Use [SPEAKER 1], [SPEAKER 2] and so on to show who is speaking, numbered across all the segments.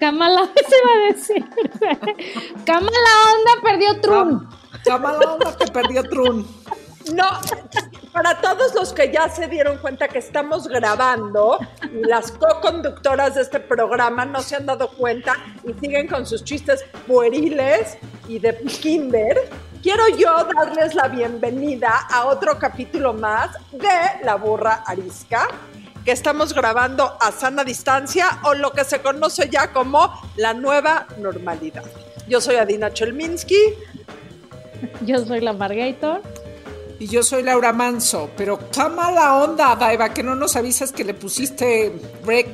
[SPEAKER 1] Kamala se va a decir. Kamala onda perdió Trump.
[SPEAKER 2] Kamala onda que perdió Trump.
[SPEAKER 3] No, para todos los que ya se dieron cuenta que estamos grabando, las co-conductoras de este programa no se han dado cuenta y siguen con sus chistes pueriles y de kinder, quiero yo darles la bienvenida a otro capítulo más de La Burra Arisca, que estamos grabando a sana distancia o lo que se conoce ya como la nueva normalidad. Yo soy Adina Chelminsky.
[SPEAKER 1] Yo soy la Margator.
[SPEAKER 2] Y yo soy Laura Manso, pero qué mala onda, Daiva, que no nos avisas que le pusiste.
[SPEAKER 3] Hay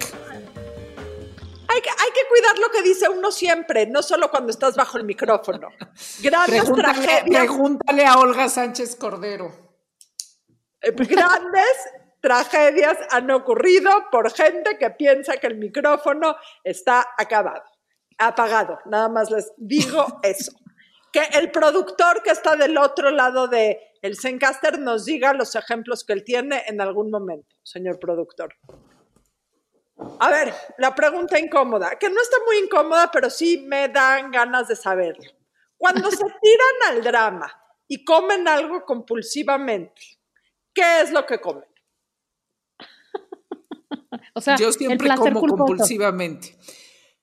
[SPEAKER 3] que, hay que cuidar lo que dice uno siempre, no solo cuando estás bajo el micrófono. Grandes
[SPEAKER 2] Pregúntale,
[SPEAKER 3] tragedias,
[SPEAKER 2] pregúntale a Olga Sánchez Cordero.
[SPEAKER 3] eh, grandes tragedias han ocurrido por gente que piensa que el micrófono está acabado, apagado. Nada más les digo eso. Que el productor que está del otro lado de el Zencaster nos diga los ejemplos que él tiene en algún momento, señor productor. A ver, la pregunta incómoda, que no está muy incómoda, pero sí me dan ganas de saberlo. Cuando se tiran al drama y comen algo compulsivamente, ¿qué es lo que comen?
[SPEAKER 1] O sea,
[SPEAKER 2] Yo siempre como
[SPEAKER 1] culposo.
[SPEAKER 2] compulsivamente.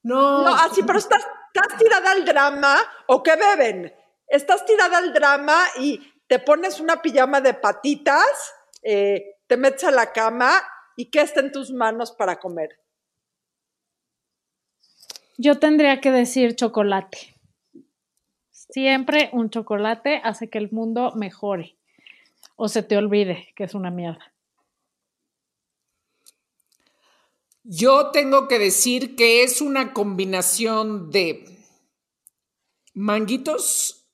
[SPEAKER 2] No,
[SPEAKER 3] No, así, pero estás, estás tirada al drama o qué beben. Estás tirada al drama y te pones una pijama de patitas, eh, te metes a la cama y ¿qué está en tus manos para comer?
[SPEAKER 1] Yo tendría que decir chocolate. Siempre un chocolate hace que el mundo mejore. O se te olvide que es una mierda.
[SPEAKER 2] Yo tengo que decir que es una combinación de manguitos,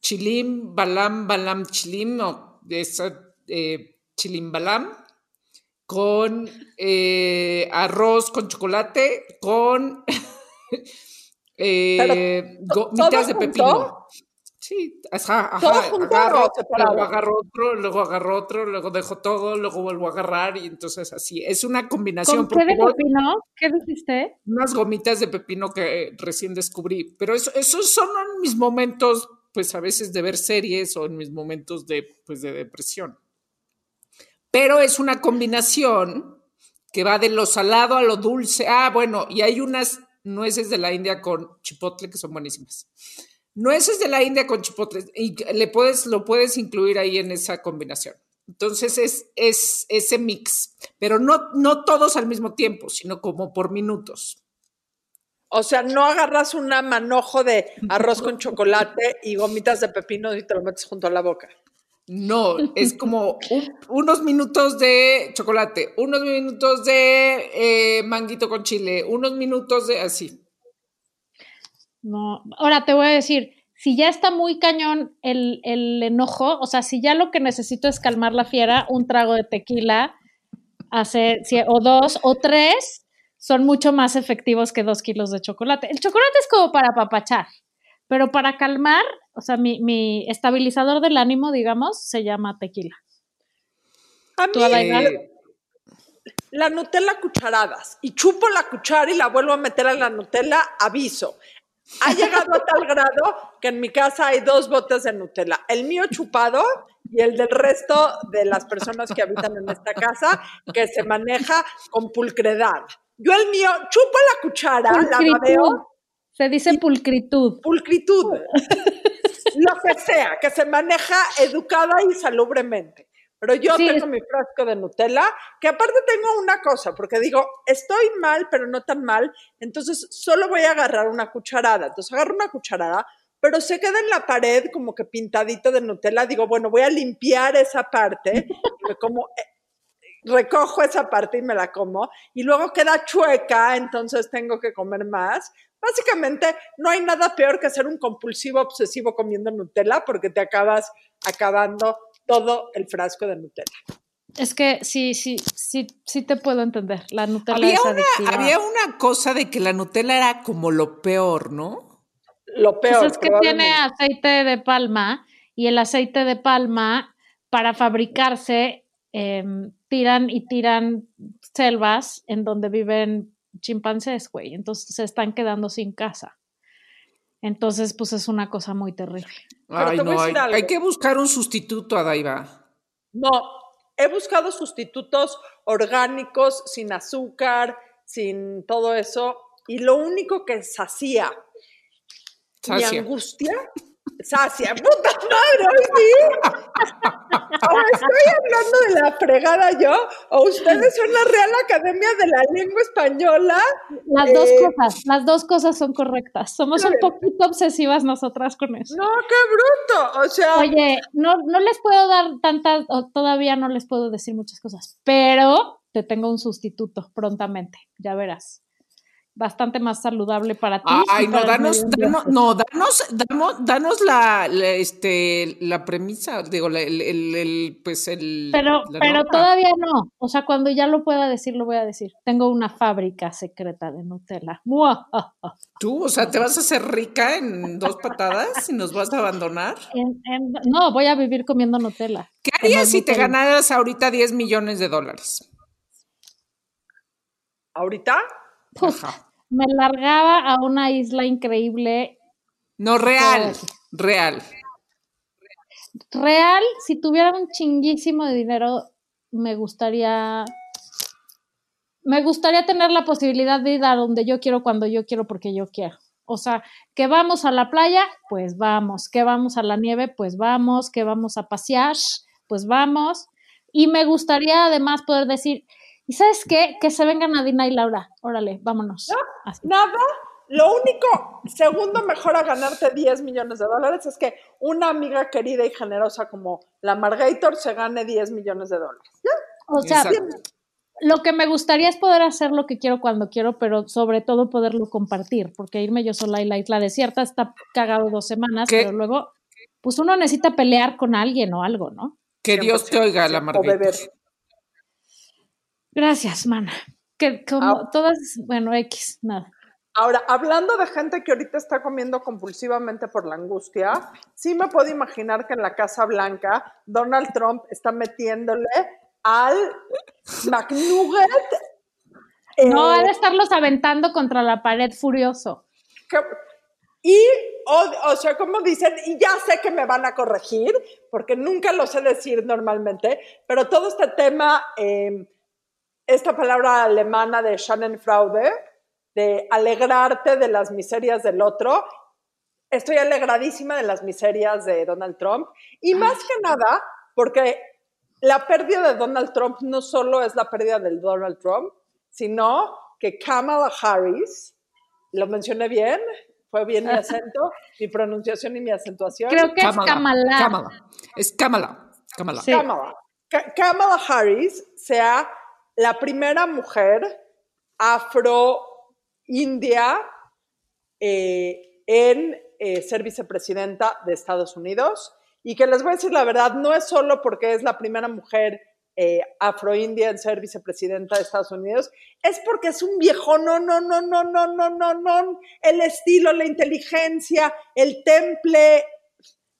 [SPEAKER 2] chilim, balam, balam, chilim, o de esa eh, chilim balam, con eh, arroz con chocolate, con eh, gomitas
[SPEAKER 3] ¿todo
[SPEAKER 2] de pepino. Sí, ajá, ajá.
[SPEAKER 3] ¿Todo junto
[SPEAKER 2] agarro,
[SPEAKER 3] o separado?
[SPEAKER 2] luego agarro otro, luego agarro otro, luego dejo todo, luego vuelvo a agarrar y entonces así. Es una combinación.
[SPEAKER 1] ¿Con qué de pepino? ¿Qué dijiste?
[SPEAKER 2] unas gomitas de pepino que recién descubrí. Pero eso, esos son mis momentos, pues a veces de ver series o en mis momentos de, pues, de depresión. Pero es una combinación que va de lo salado a lo dulce. Ah, bueno, y hay unas nueces de la India con chipotle que son buenísimas. Nueces de la India con chipotle y le puedes, lo puedes incluir ahí en esa combinación. Entonces es, es ese mix, pero no, no todos al mismo tiempo, sino como por minutos.
[SPEAKER 3] O sea, no agarras una manojo de arroz con chocolate y gomitas de pepino y te lo metes junto a la boca.
[SPEAKER 2] No, es como un- unos minutos de chocolate, unos minutos de eh, manguito con chile, unos minutos de así.
[SPEAKER 1] No. Ahora te voy a decir, si ya está muy cañón el, el enojo, o sea, si ya lo que necesito es calmar la fiera, un trago de tequila, hace, o dos, o tres, son mucho más efectivos que dos kilos de chocolate. El chocolate es como para apapachar, pero para calmar, o sea, mi, mi estabilizador del ánimo, digamos, se llama tequila.
[SPEAKER 3] A mí.
[SPEAKER 2] Eh,
[SPEAKER 3] la Nutella cucharadas y chupo la cuchara y la vuelvo a meter a la Nutella, aviso. Ha llegado a tal grado que en mi casa hay dos botes de Nutella, el mío chupado y el del resto de las personas que habitan en esta casa, que se maneja con pulcredad. Yo el mío chupo la cuchara, la
[SPEAKER 1] Pulcritud.
[SPEAKER 3] babeo,
[SPEAKER 1] Se dice pulcritud.
[SPEAKER 3] pulcritud, lo que sea, que se maneja educada y salubremente. Pero yo
[SPEAKER 1] Sí,
[SPEAKER 3] tengo
[SPEAKER 1] es-
[SPEAKER 3] mi frasco de Nutella, que aparte tengo una cosa, porque digo, estoy mal, pero no tan mal, entonces solo voy a agarrar una cucharada. Entonces agarro una cucharada, pero se queda en la pared como que pintadito de Nutella. Digo, bueno, voy a limpiar esa parte, y me como eh, recojo esa parte y me la como, y luego queda chueca, entonces tengo que comer más. Básicamente, no hay nada peor que ser un compulsivo obsesivo comiendo Nutella porque te acabas acabando todo el frasco de Nutella.
[SPEAKER 1] Es que sí, sí, sí, sí te puedo entender. La Nutella
[SPEAKER 2] Había
[SPEAKER 1] es
[SPEAKER 2] una,
[SPEAKER 1] adictiva.
[SPEAKER 2] había una cosa de que la Nutella era como lo peor, ¿no?
[SPEAKER 3] Lo
[SPEAKER 1] Pues
[SPEAKER 3] peor.
[SPEAKER 1] es que tiene aceite de palma y el aceite de palma para fabricarse em, tiran y tiran selvas en donde viven chimpancés, güey. Entonces se están quedando sin casa. Entonces, pues es una cosa muy terrible.
[SPEAKER 3] Pero
[SPEAKER 2] Ay,
[SPEAKER 3] te voy a
[SPEAKER 2] no, hay,
[SPEAKER 3] decir algo.
[SPEAKER 2] hay que buscar un sustituto a Daiva.
[SPEAKER 3] No, he buscado sustitutos orgánicos, sin azúcar, sin todo eso, y lo único que sacía mi
[SPEAKER 2] Sacia.
[SPEAKER 3] angustia, sacia, puta madre, hoy sí. O estoy hablando de la fregada yo, o ustedes son la Real Academia de la Lengua Española.
[SPEAKER 1] Las dos
[SPEAKER 3] Eh,
[SPEAKER 1] cosas, las dos cosas son correctas. Somos un poquito obsesivas nosotras con eso.
[SPEAKER 3] No, qué bruto. O sea,
[SPEAKER 1] Oye, no, no les puedo dar tantas, o todavía no les puedo decir muchas cosas, pero te tengo un sustituto prontamente, ya verás. Bastante más saludable para ti.
[SPEAKER 2] Ay, no, danos, danos, no, danos, danos, danos la, la, este, la premisa, digo, la- el, el, el, pues el.
[SPEAKER 1] Pero,
[SPEAKER 2] la
[SPEAKER 1] pero
[SPEAKER 2] nota.
[SPEAKER 1] todavía no. O sea, cuando ya lo pueda decir, lo voy a decir. Tengo una fábrica secreta de Nutella.
[SPEAKER 2] Tú, o sea, te vas a hacer rica en dos patadas y nos vas a abandonar.
[SPEAKER 1] En- en- no, voy a vivir comiendo Nutella.
[SPEAKER 2] ¿Qué harías si te ganaras ahorita 10 millones de dólares?
[SPEAKER 3] ahorita.
[SPEAKER 1] Me largaba a una isla increíble.
[SPEAKER 2] No, real, real.
[SPEAKER 1] Real, si tuviera un chinguísimo de dinero, me gustaría. Me gustaría tener la posibilidad de ir a donde yo quiero, cuando yo quiero, porque yo quiero. O sea, que vamos a la playa, pues vamos. Que vamos a la nieve, pues vamos. Que vamos a pasear, pues vamos. Y me gustaría además poder decir, ¿y sabes qué? Que se vengan a Dina y Laura. Órale, vámonos. Así.
[SPEAKER 3] nada. Lo único, segundo mejor a ganarte 10 millones de dólares es que una amiga querida y generosa como la Margator se gane 10 millones de dólares.
[SPEAKER 1] O sea,
[SPEAKER 2] Exacto.
[SPEAKER 1] lo que me gustaría es poder hacer lo que quiero cuando quiero, pero sobre todo poderlo compartir, porque irme yo sola y la isla desierta está cagado dos semanas,
[SPEAKER 2] ¿Qué?
[SPEAKER 1] pero luego, pues uno necesita pelear con alguien o algo, ¿no?
[SPEAKER 2] Que Dios te oiga, la
[SPEAKER 3] beber.
[SPEAKER 1] Gracias, mana. Que como
[SPEAKER 3] Ah.
[SPEAKER 1] todas, bueno, X, nada.
[SPEAKER 3] Ahora, hablando de gente que ahorita está comiendo compulsivamente por la angustia, sí me puedo imaginar que en la Casa Blanca Donald Trump está metiéndole al McNugget. eh,
[SPEAKER 1] No, ha de estarlos aventando contra la pared furioso.
[SPEAKER 3] que- y, o, o sea, como dicen, y ya sé que me van a corregir, porque nunca lo sé decir normalmente, pero todo este tema, eh, esta palabra alemana de Schadenfreude, de alegrarte de las miserias del otro, estoy alegradísima de las miserias de Donald Trump, y más que nada, porque la pérdida de Donald Trump no solo es la pérdida del Donald Trump, sino que Kamala Harris, lo mencioné bien, fue bien mi acento, mi pronunciación y mi acentuación.
[SPEAKER 1] Creo que es Kamala.
[SPEAKER 2] Kamala. Es Kamala. Kamala.
[SPEAKER 1] Sí.
[SPEAKER 3] Kamala. Ka- Kamala Harris sea la primera mujer afro-india eh, en eh, ser vicepresidenta de Estados Unidos. Y que les voy a decir la verdad, no es solo porque es la primera mujer eh, afro-india en ser vicepresidenta de Estados Unidos, es porque es un viejo, no, no, no, no, no, no, no, no, el estilo, la inteligencia, el temple,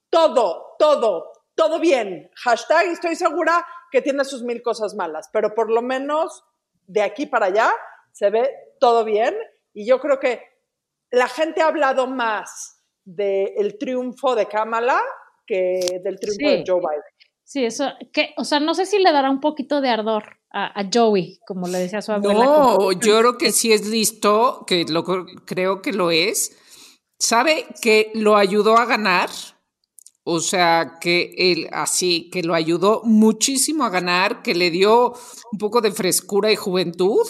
[SPEAKER 3] todo, todo, todo bien. Hashtag, estoy segura que tiene sus mil cosas malas, pero por lo menos de aquí para allá se ve todo bien y yo creo que la gente ha hablado más del triunfo de Kamala que del triunfo
[SPEAKER 1] Sí.
[SPEAKER 3] de Joe Biden.
[SPEAKER 1] Sí, eso, que, o sea, no sé si le dará un poquito de ardor a, a Joey, como le decía su abuela.
[SPEAKER 2] No,
[SPEAKER 1] como-
[SPEAKER 2] yo creo que sí es listo, que lo creo que lo es. Sabe que lo ayudó a ganar, o sea, que él así, que lo ayudó muchísimo a ganar, que le dio un poco de frescura y juventud.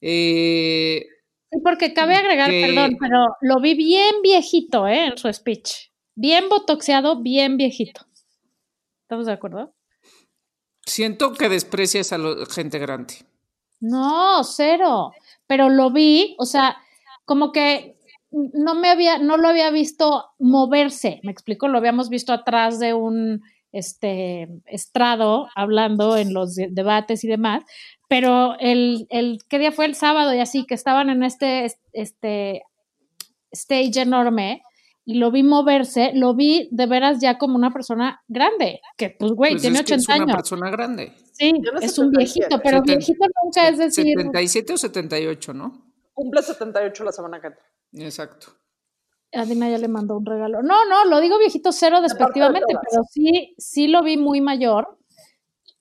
[SPEAKER 2] Eh,
[SPEAKER 1] Sí, porque cabe agregar,
[SPEAKER 2] que-
[SPEAKER 1] perdón, pero lo vi bien viejito, ¿eh? En su speech. Bien botoxeado, bien viejito. ¿Estamos de acuerdo?
[SPEAKER 2] Siento que desprecias a la gente grande.
[SPEAKER 1] No, cero. Pero lo vi, o sea, como que no me había, no lo había visto moverse, me explico, lo habíamos visto atrás de un este estrado hablando en los de- debates y demás, pero el, el, ¿qué día fue? El sábado y así, que estaban en este, este stage enorme y lo vi moverse, lo vi de veras ya como una persona grande, que pues güey,
[SPEAKER 2] Pues
[SPEAKER 1] tiene
[SPEAKER 2] es que
[SPEAKER 1] 80
[SPEAKER 2] es una
[SPEAKER 1] años.
[SPEAKER 2] persona grande.
[SPEAKER 1] Sí, es un
[SPEAKER 3] 77.
[SPEAKER 1] viejito, pero viejito nunca es decir,
[SPEAKER 2] 77 o 78, ¿no?
[SPEAKER 3] Cumple 78 la semana que entra.
[SPEAKER 2] Exacto.
[SPEAKER 1] a Dina ya le mandó un regalo. No, no, lo digo viejito cero despectivamente, pero sí, sí lo vi muy mayor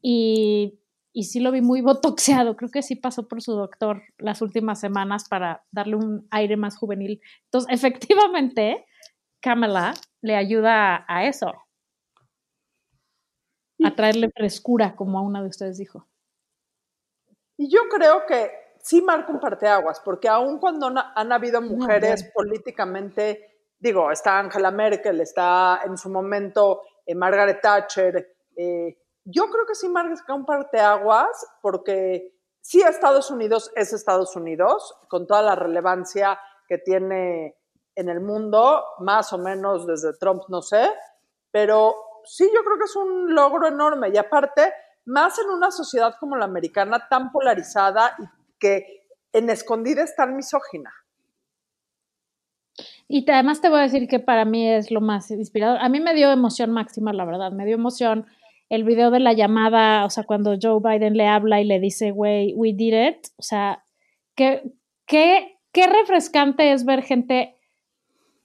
[SPEAKER 1] y, y sí lo vi muy botoxeado. Creo que sí pasó por su doctor las últimas semanas para darle un aire más juvenil. Entonces, efectivamente, Kamala le ayuda a, a eso. A traerle frescura, como a una de ustedes dijo.
[SPEAKER 3] Y yo creo que sí marca un parteaguas, porque aun cuando han habido mujeres políticamente, digo, está Angela Merkel, está en su momento eh, Margaret Thatcher, eh, yo creo que sí marca un parteaguas, porque sí Estados Unidos es Estados Unidos, con toda la relevancia que tiene en el mundo, más o menos desde Trump, no sé, pero sí yo creo que es un logro enorme y aparte, más en una sociedad como la americana tan polarizada y que en escondida es tan misógina.
[SPEAKER 1] Y además te voy a decir que para mí es lo más inspirador. A mí me dio emoción máxima, la verdad. Me dio emoción el video de la llamada, o sea, cuando Joe Biden le habla y le dice, güey, we did it. O sea, qué, qué, qué refrescante es ver gente,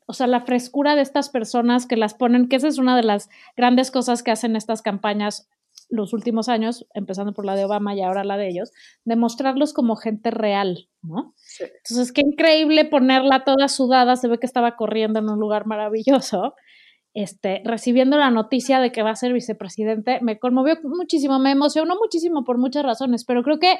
[SPEAKER 1] o sea, la frescura de estas personas que las ponen, que esa es una de las grandes cosas que hacen estas campañas los últimos años, empezando por la de Obama y ahora la de ellos, demostrarlos como gente real, ¿no?
[SPEAKER 3] Sí.
[SPEAKER 1] Entonces, qué increíble ponerla toda sudada, se ve que estaba corriendo en un lugar maravilloso, este, recibiendo la noticia de que va a ser vicepresidente, me conmovió muchísimo, me emocionó muchísimo por muchas razones, pero creo que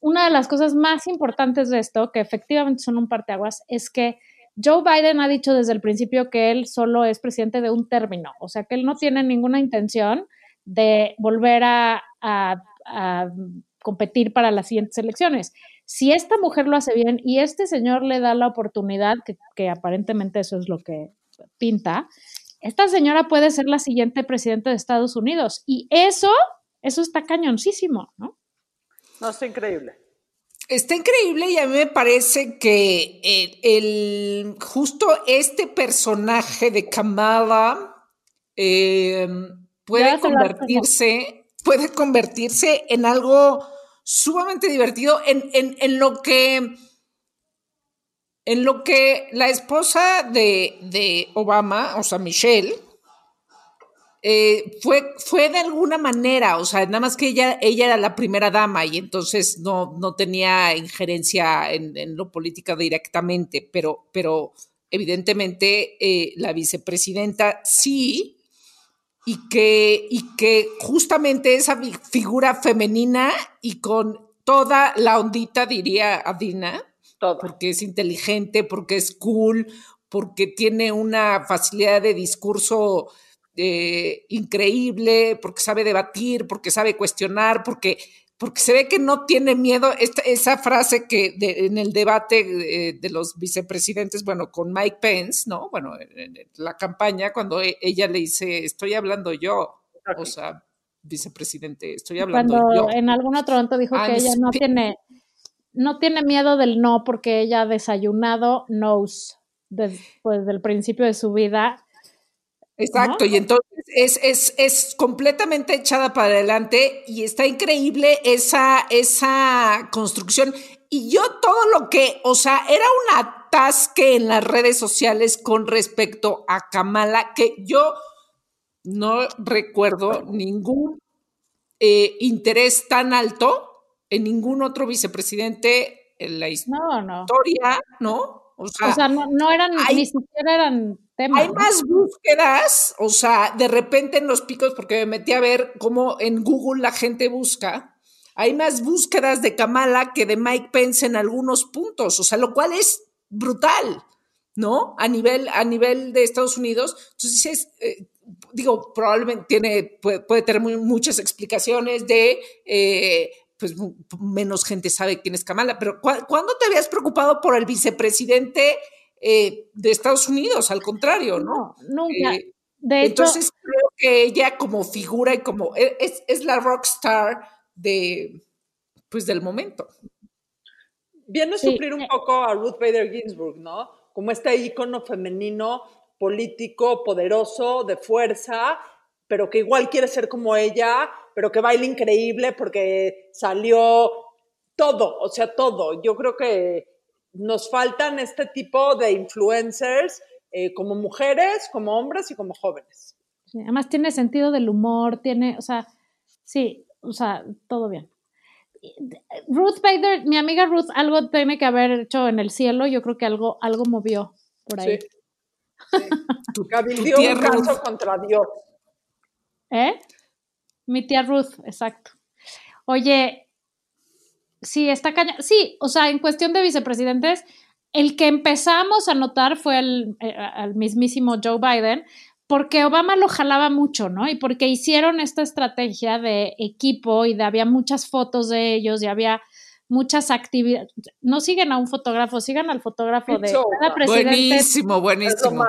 [SPEAKER 1] una de las cosas más importantes de esto, que efectivamente son un parteaguas, es que Joe Biden ha dicho desde el principio que él solo es presidente de un término, o sea que él no tiene ninguna intención de volver a, a- a competir para las siguientes elecciones. Si esta mujer lo hace bien y este señor le da la oportunidad, que, que aparentemente eso es lo que pinta, esta señora puede ser la siguiente presidenta de Estados Unidos. Y eso, eso está cañoncísimo, ¿no?
[SPEAKER 3] No, está increíble.
[SPEAKER 2] Está increíble y a mí me parece que el, el- justo este personaje de Kamala eh, puede convertirse, puede convertirse en algo sumamente divertido en, en- en lo que en lo que la esposa de, de Obama, o sea, Michelle, eh, fue, fue de alguna manera, o sea, nada más que ella, ella era la primera dama y entonces no, no tenía injerencia en, en lo política directamente, pero, pero evidentemente eh, la vicepresidenta sí, y que, y que justamente esa figura femenina y con toda la ondita, diría Adina,
[SPEAKER 3] Todo.
[SPEAKER 2] porque es inteligente, porque es cool, porque tiene una facilidad de discurso eh, increíble, porque sabe debatir, porque sabe cuestionar, porque, porque se ve que no tiene miedo. Esta, esa frase que de- en el debate eh, de los vicepresidentes, bueno, con Mike Pence, ¿no? Bueno, en, en la campaña, cuando e- ella le dice, estoy hablando yo, o sea, vicepresidente, estoy hablando
[SPEAKER 1] Cuando
[SPEAKER 2] yo.
[SPEAKER 1] en algún otro momento dijo
[SPEAKER 2] I'm
[SPEAKER 1] que ella no tiene, no tiene miedo del no porque ella ha desayunado knows desde el principio de su vida.
[SPEAKER 2] Exacto, y entonces es, es, es completamente echada para adelante y está increíble esa, esa construcción. Y yo todo lo que, o sea, era un atasque en las redes sociales con respecto a Kamala, que yo no recuerdo ningún eh, interés tan alto en ningún otro vicepresidente en la
[SPEAKER 1] No, no.
[SPEAKER 2] historia, ¿no? O sea,
[SPEAKER 1] O sea, no, no eran,
[SPEAKER 2] hay-
[SPEAKER 1] ni siquiera eran
[SPEAKER 2] hay
[SPEAKER 1] ¿no?
[SPEAKER 2] más búsquedas, o sea, de repente en los picos, porque me metí a ver cómo en Google la gente busca, hay más búsquedas de Kamala que de Mike Pence en algunos puntos, o sea, lo cual es brutal, ¿no? A nivel, a nivel de Estados Unidos. Entonces dices, eh, digo, probablemente tiene, puede, puede tener muy- muchas explicaciones de, eh, pues menos gente sabe quién es Kamala, pero ¿cu- ¿cuándo te habías preocupado por el vicepresidente eh, de Estados Unidos? Al contrario, ¿no?
[SPEAKER 1] Nunca.
[SPEAKER 2] Eh,
[SPEAKER 1] de hecho,
[SPEAKER 2] entonces creo que ella como figura y como e, es, es la rockstar de pues del momento.
[SPEAKER 3] Viene a
[SPEAKER 1] Sí.
[SPEAKER 3] suplir un poco a Ruth Bader Ginsburg, ¿no? Como este ícono femenino, político, poderoso, de fuerza, pero que igual quiere ser como ella, pero que baila increíble porque salió todo, o sea, todo. Yo creo que nos faltan este tipo de influencers eh, como mujeres, como hombres y como jóvenes.
[SPEAKER 1] sí, además tiene sentido del humor, tiene, o sea, sí, o sea, todo bien. Ruth Bader, mi amiga Ruth, algo tiene que haber hecho en el cielo, yo creo que algo, algo movió por ahí.
[SPEAKER 3] Sí. Sí.
[SPEAKER 2] Tu,
[SPEAKER 3] Cabildió
[SPEAKER 2] tía
[SPEAKER 3] un caso contra Dios.
[SPEAKER 1] ¿Eh? Mi tía Ruth, exacto. Oye, sí, está caña. Sí, o sea, en cuestión de vicepresidentes, el que empezamos a notar fue el, eh, al mismísimo Joe Biden, porque Obama lo jalaba mucho, ¿no? Y porque hicieron esta estrategia de equipo y de, había muchas fotos de ellos y había muchas actividades. No siguen a un fotógrafo, sigan al fotógrafo de cada presidente
[SPEAKER 2] Buenísimo, buenísimo.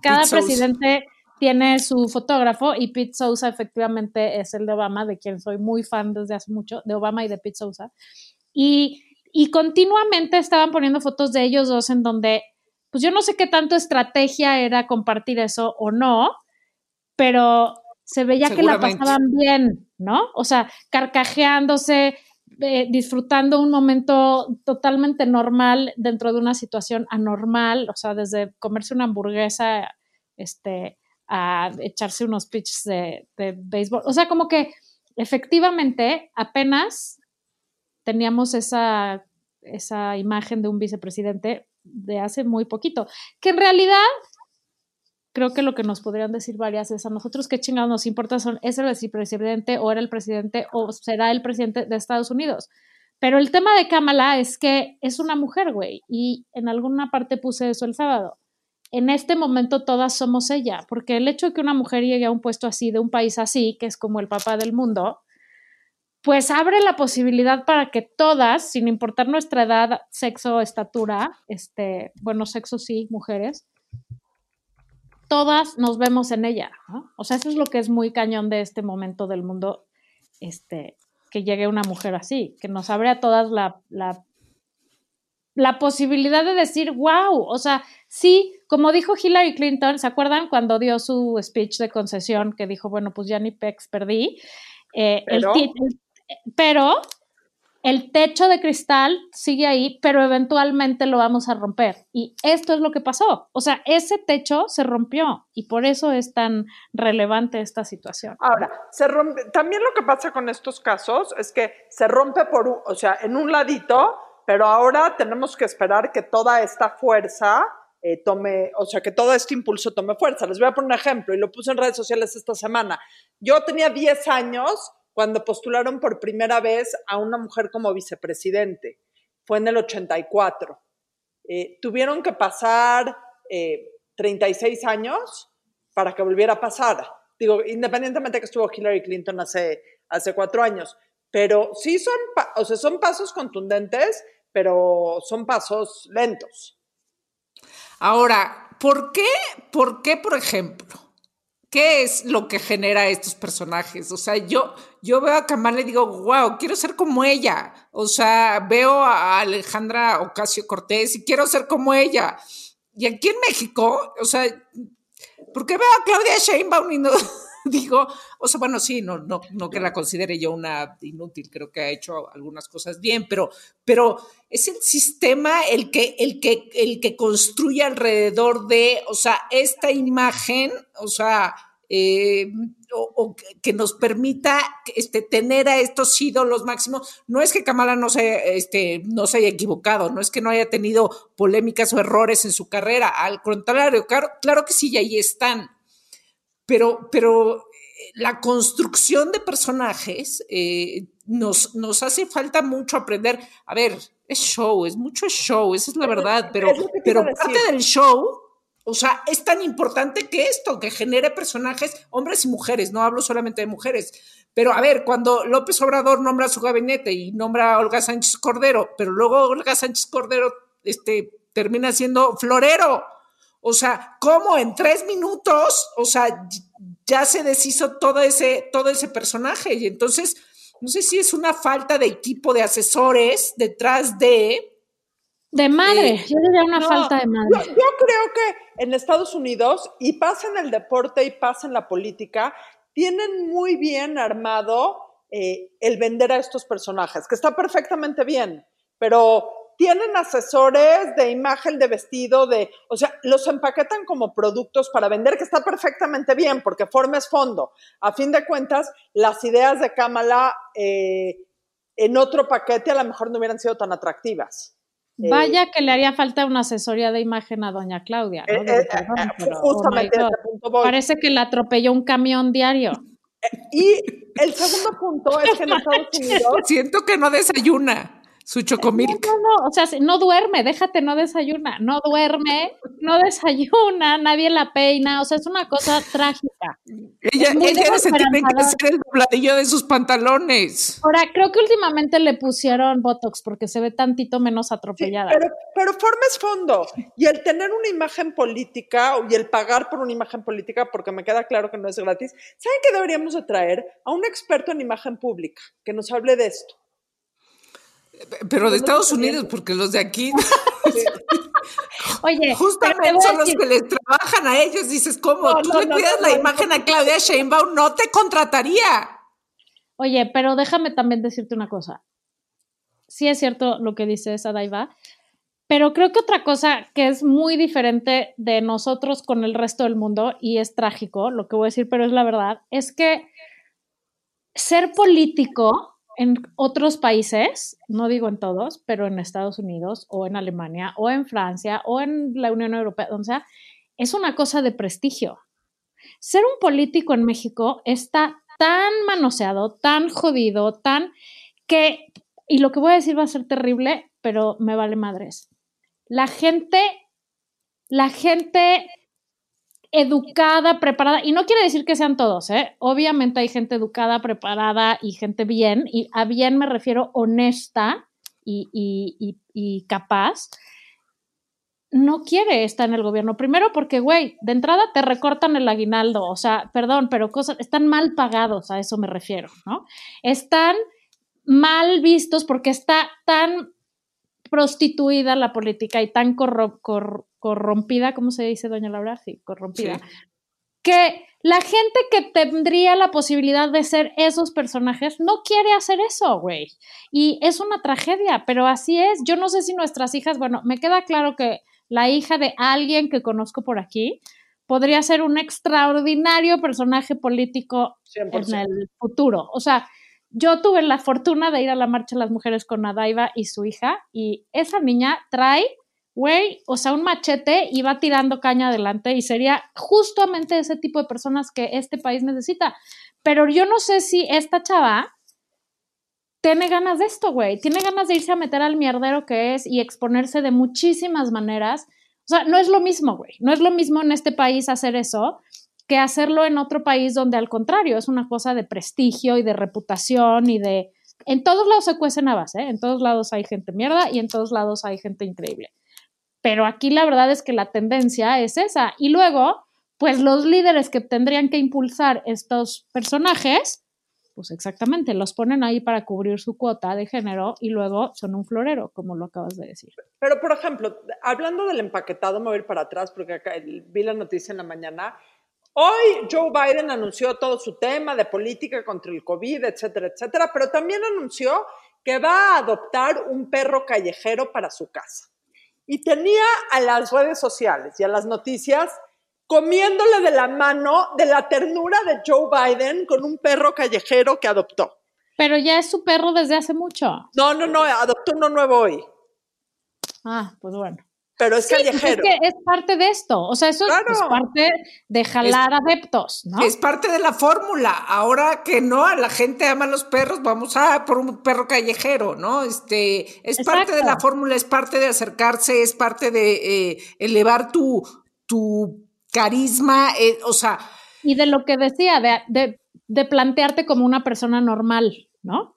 [SPEAKER 1] cada presidente tiene su fotógrafo y Pete Sousa efectivamente es el de Obama, de quien soy muy fan desde hace mucho, de Obama y de Pete Sousa. Y, y continuamente estaban poniendo fotos de ellos dos en donde, pues yo no sé qué tanto estrategia era compartir eso o no, pero se veía que la pasaban bien, ¿no? O sea, carcajeándose, eh, disfrutando un momento totalmente normal dentro de una situación anormal, o sea, desde comerse una hamburguesa, este, a echarse unos pitches de, de béisbol. O sea, como que efectivamente apenas teníamos esa, esa imagen de un vicepresidente de hace muy poquito, que en realidad creo que lo que nos podrían decir varias es a nosotros qué chingados nos importa son es el vicepresidente o era el presidente o será el presidente de Estados Unidos. Pero el tema de Kamala es que es una mujer, güey, y en alguna parte puse eso el sábado. En este momento todas somos ella, porque el hecho de que una mujer llegue a un puesto así, de un país así, que es como el papá del mundo, pues abre la posibilidad para que todas, sin importar nuestra edad, sexo, estatura, este, bueno, sexo sí, mujeres, todas nos vemos en ella. O sea, eso es lo que es muy cañón de este momento del mundo, este, que llegue una mujer así, que nos abre a todas la, la, la posibilidad de decir, wow, o sea, sí, como dijo Hillary Clinton, ¿se acuerdan cuando dio su speech de concesión que dijo, bueno, pues ya ni pex perdí? Eh,
[SPEAKER 3] Pero-
[SPEAKER 1] el- pero el techo de cristal sigue ahí, pero eventualmente lo vamos a romper. Y esto es lo que pasó. O sea, ese techo se rompió y por eso es tan relevante esta situación.
[SPEAKER 3] Ahora, se rompe, también lo que pasa con estos casos es que se rompe por, o sea, en un ladito, pero ahora tenemos que esperar que toda esta fuerza eh, tome, o sea, que todo este impulso tome fuerza. Les voy a poner un ejemplo y lo puse en redes sociales esta semana. Yo tenía 10 años cuando postularon por primera vez a una mujer como vicepresidente. Fue en el 84. Eh, tuvieron que pasar eh, 36 años para que volviera a pasar. Digo, independientemente que estuvo Hillary Clinton hace, hace cuatro años. Pero sí son, o sea, son pasos contundentes, pero son pasos lentos.
[SPEAKER 2] Ahora, ¿por qué, por qué, por ejemplo? ¿Qué es lo que genera estos personajes? O sea, yo, yo veo a Kamala y digo, wow, quiero ser como ella. O sea, veo a Alejandra Ocasio Cortés y quiero ser como ella. Y aquí en México, o sea, ¿por qué veo a Claudia Sheinbaum y no digo, o sea, bueno, sí, no, no, no que la considere yo una inútil, creo que ha hecho algunas cosas bien, pero, pero es el sistema el que, el que, el que construye alrededor de, o sea, esta imagen, o sea, eh, o, o que nos permita este, tener a estos ídolos máximos. No es que Kamala no se, este, no se haya equivocado, no es que no haya tenido polémicas o errores en su carrera, al contrario, claro, claro que sí, y ahí están. Pero, pero eh, la construcción de personajes eh, nos, nos hace falta mucho aprender. A ver, es show, es mucho show, esa es la verdad, pero, pero
[SPEAKER 3] decir.
[SPEAKER 2] parte del show O sea, es tan importante que esto, que genere personajes, hombres y mujeres, no hablo solamente de mujeres. Pero a ver, cuando López Obrador nombra su gabinete y nombra a Olga Sánchez Cordero, pero luego Olga Sánchez Cordero este, termina siendo florero. O sea, ¿cómo en tres minutos? O sea, ya se deshizo todo ese, todo ese personaje. Y entonces, no sé si es una falta de equipo de asesores detrás de,
[SPEAKER 1] de madre,
[SPEAKER 2] Eh,
[SPEAKER 1] yo diría una
[SPEAKER 3] No,
[SPEAKER 1] falta de
[SPEAKER 3] Yo,
[SPEAKER 1] madre.
[SPEAKER 3] yo creo que en Estados Unidos, y pasa en el deporte y pasa en la política, tienen muy bien armado eh, el vender a estos personajes, que está perfectamente bien, pero tienen asesores de imagen, de vestido, de, o sea, los empaquetan como productos para vender, que está perfectamente bien, porque forma es fondo. A fin de cuentas, las ideas de Kamala eh, en otro paquete a lo mejor no hubieran sido tan atractivas. Eh,
[SPEAKER 1] Vaya que le haría falta una asesoría de imagen a doña Claudia, ¿no?
[SPEAKER 3] Eh, eh,
[SPEAKER 1] perdón, pero, oh
[SPEAKER 3] justamente
[SPEAKER 1] God.
[SPEAKER 3] ese punto voy.
[SPEAKER 1] Parece que la atropelló un camión diario.
[SPEAKER 3] Y el segundo punto es que en Estados Unidos,
[SPEAKER 2] siento que no desayuna su chocomilk.
[SPEAKER 1] no, no, o sea, no duerme, déjate, no desayuna, no duerme, no desayuna, nadie la peina, o sea, es una cosa trágica.
[SPEAKER 2] Ella, ella se tiene que hacer el dobladillo de sus pantalones.
[SPEAKER 1] Ahora, creo que últimamente le pusieron Botox porque se ve tantito menos
[SPEAKER 3] sí,
[SPEAKER 1] atropellada.
[SPEAKER 3] pero, pero forma es fondo. Y el tener una imagen política y el pagar por una imagen política, porque me queda claro que no es gratis, ¿saben que deberíamos de traer a un experto en imagen pública que nos hable de esto?
[SPEAKER 2] Pero de Estados Unidos, porque los de aquí
[SPEAKER 1] Oye,
[SPEAKER 2] justamente son los que les trabajan a ellos. Dices, ¿cómo?
[SPEAKER 3] No,
[SPEAKER 2] Tú
[SPEAKER 3] no,
[SPEAKER 2] le
[SPEAKER 3] no,
[SPEAKER 2] cuidas la imagen a Claudia Sheinbaum, no te contrataría.
[SPEAKER 1] Oye, pero déjame también decirte una cosa. Sí es cierto lo que dices, Adaiva, pero creo que otra cosa que es muy diferente de nosotros con el resto del mundo, y es trágico lo que voy a decir, pero es la verdad, es que ser político en otros países, no digo en todos, pero en Estados Unidos o en Alemania o en Francia o en la Unión Europea, o sea, es una cosa de prestigio. Ser un político en México está tan manoseado, tan jodido, tan que, y lo que voy a decir va a ser terrible, pero me vale madres. La gente, la gente educada, preparada, y no quiere decir que sean todos, ¿eh? Obviamente hay gente educada, preparada y gente bien, y a bien me refiero honesta y, y- y- y capaz, no quiere estar en el gobierno. Primero porque, güey, de entrada te recortan el aguinaldo, o sea, perdón, pero cosas, están mal pagados, a eso me refiero, ¿no? Están mal vistos porque está tan prostituida la política y tan corro- cor- corrompida, ¿cómo se dice, doña Laura? Sí, corrompida.
[SPEAKER 2] Sí.
[SPEAKER 1] Que la gente que tendría la posibilidad de ser esos personajes no quiere hacer eso, güey. Y es una tragedia, pero así es. Yo no sé si nuestras hijas, bueno, me queda claro que la hija de alguien que conozco por aquí podría ser un extraordinario personaje político
[SPEAKER 3] 100%.
[SPEAKER 1] en el futuro. O sea, yo tuve la fortuna de ir a la Marcha de las Mujeres con Adaiva y su hija, y esa niña trae, güey, o sea, un machete y va tirando caña adelante, y sería justamente ese tipo de personas que este país necesita. Pero yo no sé si esta chava tiene ganas de esto, güey. Tiene ganas de irse a meter al mierdero que es y exponerse de muchísimas maneras. O sea, no es lo mismo, güey. No es lo mismo en este país hacer eso que hacerlo en otro país donde al contrario es una cosa de prestigio y de reputación y de... En todos lados se cuecen habas, ¿eh? En todos lados hay gente mierda y en todos lados hay gente increíble. Pero aquí la verdad es que la tendencia es esa. Y luego, pues los líderes que tendrían que impulsar estos personajes, pues exactamente, los ponen ahí para cubrir su cuota de género y luego son un florero, como lo acabas de decir.
[SPEAKER 3] Pero, por ejemplo, hablando del empaquetado, me voy a ir para atrás porque acá vi la noticia en la mañana. Hoy Joe Biden anunció todo su tema de política contra el COVID, etcétera, etcétera, pero también anunció que va a adoptar un perro callejero para su casa. Y tenía a las redes sociales y a las noticias comiéndole de la mano de la ternura de Joe Biden con un perro callejero que adoptó.
[SPEAKER 1] Pero ya es su perro desde hace mucho.
[SPEAKER 3] No, no, no, adoptó uno nuevo hoy,
[SPEAKER 1] Ah, pues bueno.
[SPEAKER 3] Pero es
[SPEAKER 1] Sí, pues
[SPEAKER 3] callejero.
[SPEAKER 1] es que es parte de esto. O sea, eso es-
[SPEAKER 3] Claro.
[SPEAKER 1] es parte de jalar adeptos, ¿no?
[SPEAKER 2] Es parte de la fórmula. Ahora que no, la gente ama los perros, vamos a por un perro callejero, ¿no? Este, es parte de la fórmula, es parte de acercarse, es parte de eh, elevar tu, tu carisma, eh, o sea...
[SPEAKER 1] Y de lo que decía, de, de, de plantearte como una persona normal, ¿no?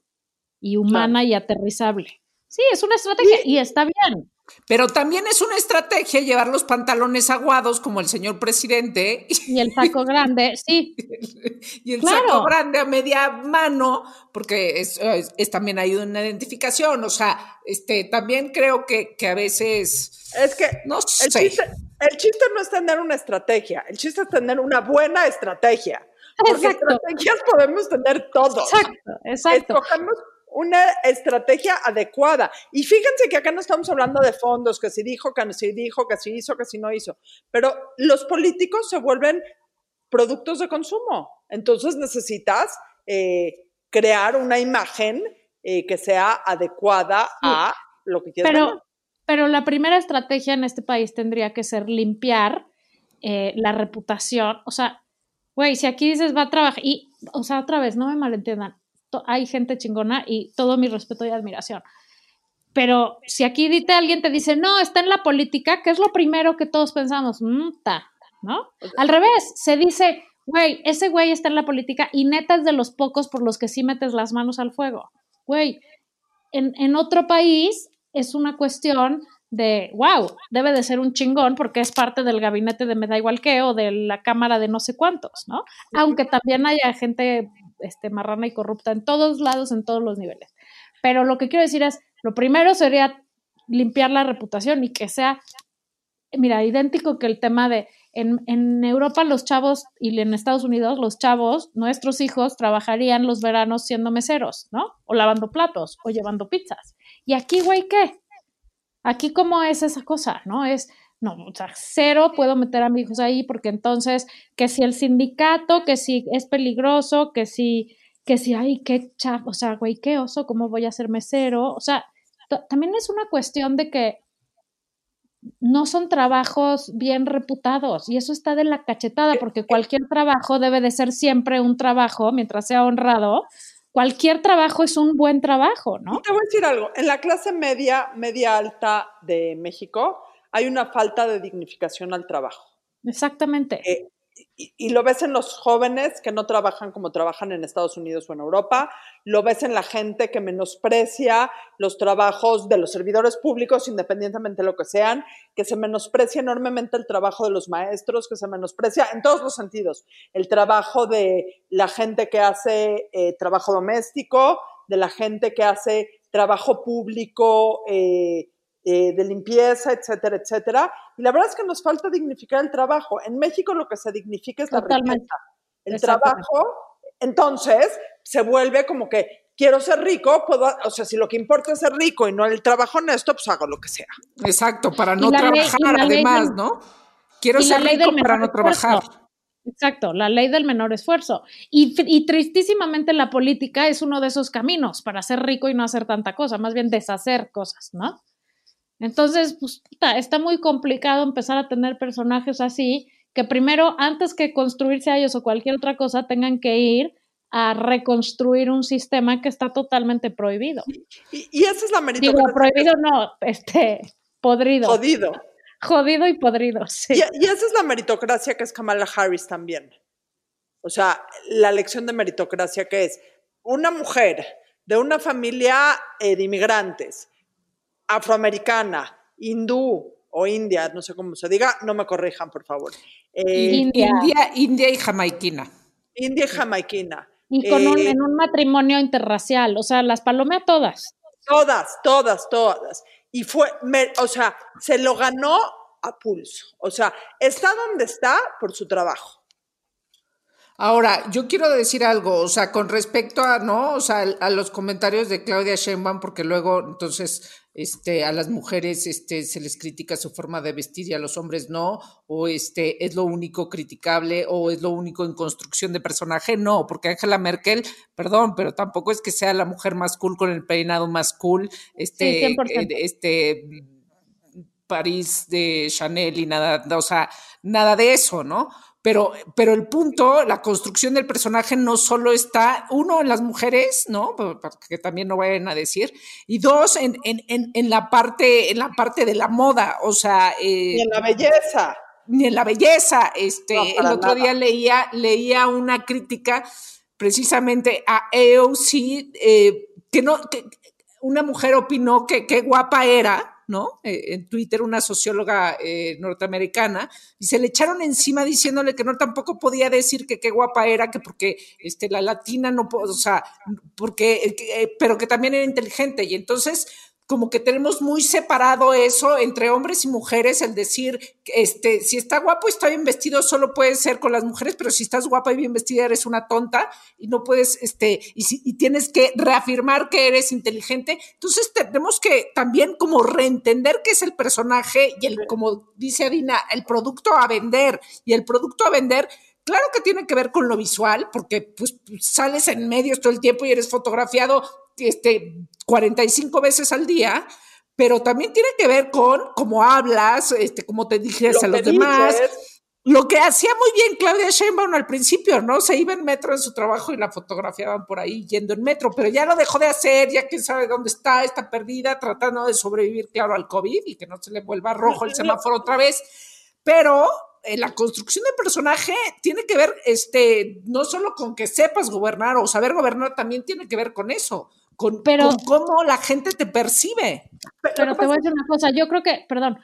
[SPEAKER 1] Y humana y aterrizable. Sí, es una estrategia y está bien.
[SPEAKER 2] Pero también es una estrategia llevar los pantalones aguados como el señor presidente.
[SPEAKER 1] Y el saco grande, sí.
[SPEAKER 2] y el saco grande a media mano, porque es, es, también hay una identificación. O sea, este, también creo que, que a veces.
[SPEAKER 3] Es que no el, chiste, el chiste no es tener una estrategia, el chiste es tener una buena estrategia. Porque estrategias podemos tener todos.
[SPEAKER 1] Exacto, exacto
[SPEAKER 3] una estrategia adecuada. Y fíjense que acá no estamos hablando de fondos, que si dijo, que si dijo, que si hizo, que si no hizo, pero los políticos se vuelven productos de consumo. Entonces necesitas eh, crear una imagen eh, que sea adecuada a lo que quieres
[SPEAKER 1] pero, Pero la primera estrategia en este país tendría que ser limpiar eh, la reputación. O sea, güey, si aquí dices va a trabajar, y, o sea, otra vez, no me malentiendan, hay gente chingona y todo mi respeto y admiración. Pero si aquí alguien te dice, no, está en la política, ¿qué es lo primero que todos pensamos? Mm, ¿no? Al revés, se dice, güey, ese güey está en la política y neta es de los pocos por los que sí metes las manos al fuego. Güey, en, en otro país es una cuestión de, wow, debe de ser un chingón porque es parte del gabinete de me da igual qué o de la cámara de no sé cuántos, ¿no? Aunque también haya gente este, marrana y corrupta en todos lados, en todos los niveles. Pero lo que quiero decir es, lo primero sería limpiar la reputación y que sea, mira, idéntico que el tema de, en, en Europa los chavos y en Estados Unidos los chavos, nuestros hijos, trabajarían los veranos siendo meseros, ¿no? O lavando platos o llevando pizzas. Y aquí, güey, ¿qué? Aquí, ¿cómo es esa cosa? ¿No? Es, no, o sea, cero puedo meter a mis hijos ahí porque entonces, que si el sindicato, que si es peligroso, que si, que si, ay, qué chavo, o sea, güey, qué oso, ¿cómo voy a ser mesero? O sea, también es una cuestión de que no son trabajos bien reputados y eso está de la cachetada porque cualquier trabajo debe de ser siempre un trabajo mientras sea honrado. Cualquier trabajo es un buen trabajo, ¿no?
[SPEAKER 3] Te voy a decir algo, en la clase media, media alta de México, hay una falta de dignificación al trabajo.
[SPEAKER 1] Exactamente.
[SPEAKER 3] Eh, y, lo ves en los jóvenes que no trabajan como trabajan en Estados Unidos o en Europa, lo ves en la gente que menosprecia los trabajos de los servidores públicos, independientemente de lo que sean, que se menosprecia enormemente el trabajo de los maestros, que se menosprecia en todos los sentidos, el trabajo de la gente que hace eh, trabajo doméstico, de la gente que hace trabajo público. Eh, eh, de limpieza, etcétera, etcétera. Y la verdad es que nos falta dignificar el trabajo. En México lo que se dignifica es la riqueza. El trabajo, entonces, se vuelve como que quiero ser rico, puedo, o sea, si lo que importa es ser rico y no el trabajo honesto, pues hago lo que sea.
[SPEAKER 2] Exacto, para no trabajar además, ¿no? Quiero ser rico para no trabajar.
[SPEAKER 1] Exacto, la ley del menor esfuerzo. Y, y, tristísimamente la política es uno de esos caminos para ser rico y no hacer tanta cosa, más bien deshacer cosas, ¿no? Entonces, pues está muy complicado empezar a tener personajes así, que primero, antes que construirse a ellos o cualquier otra cosa, tengan que ir a reconstruir un sistema que está totalmente prohibido.
[SPEAKER 3] Y, esa es la meritocracia.
[SPEAKER 1] Digo, prohibido no, este, podrido.
[SPEAKER 3] Jodido.
[SPEAKER 1] Jodido y podrido, sí.
[SPEAKER 3] Y, esa es la meritocracia que es Kamala Harris también. O sea, la lección de meritocracia que es una mujer de una familia eh, de inmigrantes afroamericana, hindú o india, no sé cómo se diga, no me corrijan, por favor.
[SPEAKER 2] Eh, India. India. y jamaiquina.
[SPEAKER 3] India y jamaiquina.
[SPEAKER 1] Y con un, eh, en un matrimonio interracial, o sea, las palomea todas.
[SPEAKER 3] Todas, todas, todas. Y fue, o sea, se lo ganó a pulso. O sea, está donde está por su trabajo.
[SPEAKER 2] Ahora, yo quiero decir algo, o sea, con respecto a, ¿no? O sea, a los comentarios de Claudia Sheinbaum, porque luego, entonces, este, a las mujeres, este, se les critica su forma de vestir y a los hombres no, o este, es lo único criticable, o es lo único en construcción de personaje, no, porque Angela Merkel, perdón, pero tampoco es que sea la mujer más cool con el peinado más cool, este, eh, este, París de Chanel y nada, o sea, nada de eso, ¿no? Pero, pero el punto, la construcción del personaje no solo está, uno, en las mujeres, ¿no? Que también no vayan a decir, y dos, en, en, en, en la, parte, en la parte de la moda, o sea...
[SPEAKER 3] Eh, y en la belleza.
[SPEAKER 2] ni en la belleza. Este,
[SPEAKER 3] No,
[SPEAKER 2] el otro
[SPEAKER 3] nada.
[SPEAKER 2] día leía, leía una crítica precisamente a AOC, eh, que no, que una mujer opinó que qué guapa era, ¿no? Eh, en Twitter, una socióloga eh, norteamericana, y se le echaron encima diciéndole que no tampoco podía decir que qué guapa era, que porque este, la latina no, o sea, porque, eh, pero que también era inteligente. Y entonces, como que tenemos muy separado eso entre hombres y mujeres, el decir, este, si está guapo y está bien vestido, solo puede ser con las mujeres, pero si estás guapa y bien vestida, eres una tonta y no puedes, este, y, si- y tienes que reafirmar que eres inteligente. Entonces tenemos que también como reentender qué es el personaje y el, como dice Adina, el producto a vender. Y el producto a vender Claro que tiene que ver con lo visual, porque pues sales en medios todo el tiempo y eres fotografiado este, 45 veces al día, pero también tiene que ver con cómo hablas, este, cómo te diriges a
[SPEAKER 3] Lo
[SPEAKER 2] los demás.
[SPEAKER 3] dices,
[SPEAKER 2] Lo que hacía muy bien Claudia Sheinbaum al principio, ¿no? Se iba en metro en su trabajo y la fotografiaban por ahí yendo en metro, pero ya lo dejó de hacer, ya quién sabe dónde está, está perdida, tratando de sobrevivir, claro, al COVID y que no se le vuelva rojo el semáforo otra vez. Pero eh, la construcción del personaje tiene que ver, este, no solo con que sepas gobernar o saber gobernar, también tiene que ver con eso, con,
[SPEAKER 1] Pero-
[SPEAKER 2] con cómo la gente te percibe.
[SPEAKER 1] Pero te voy a decir una cosa, yo creo que, perdón,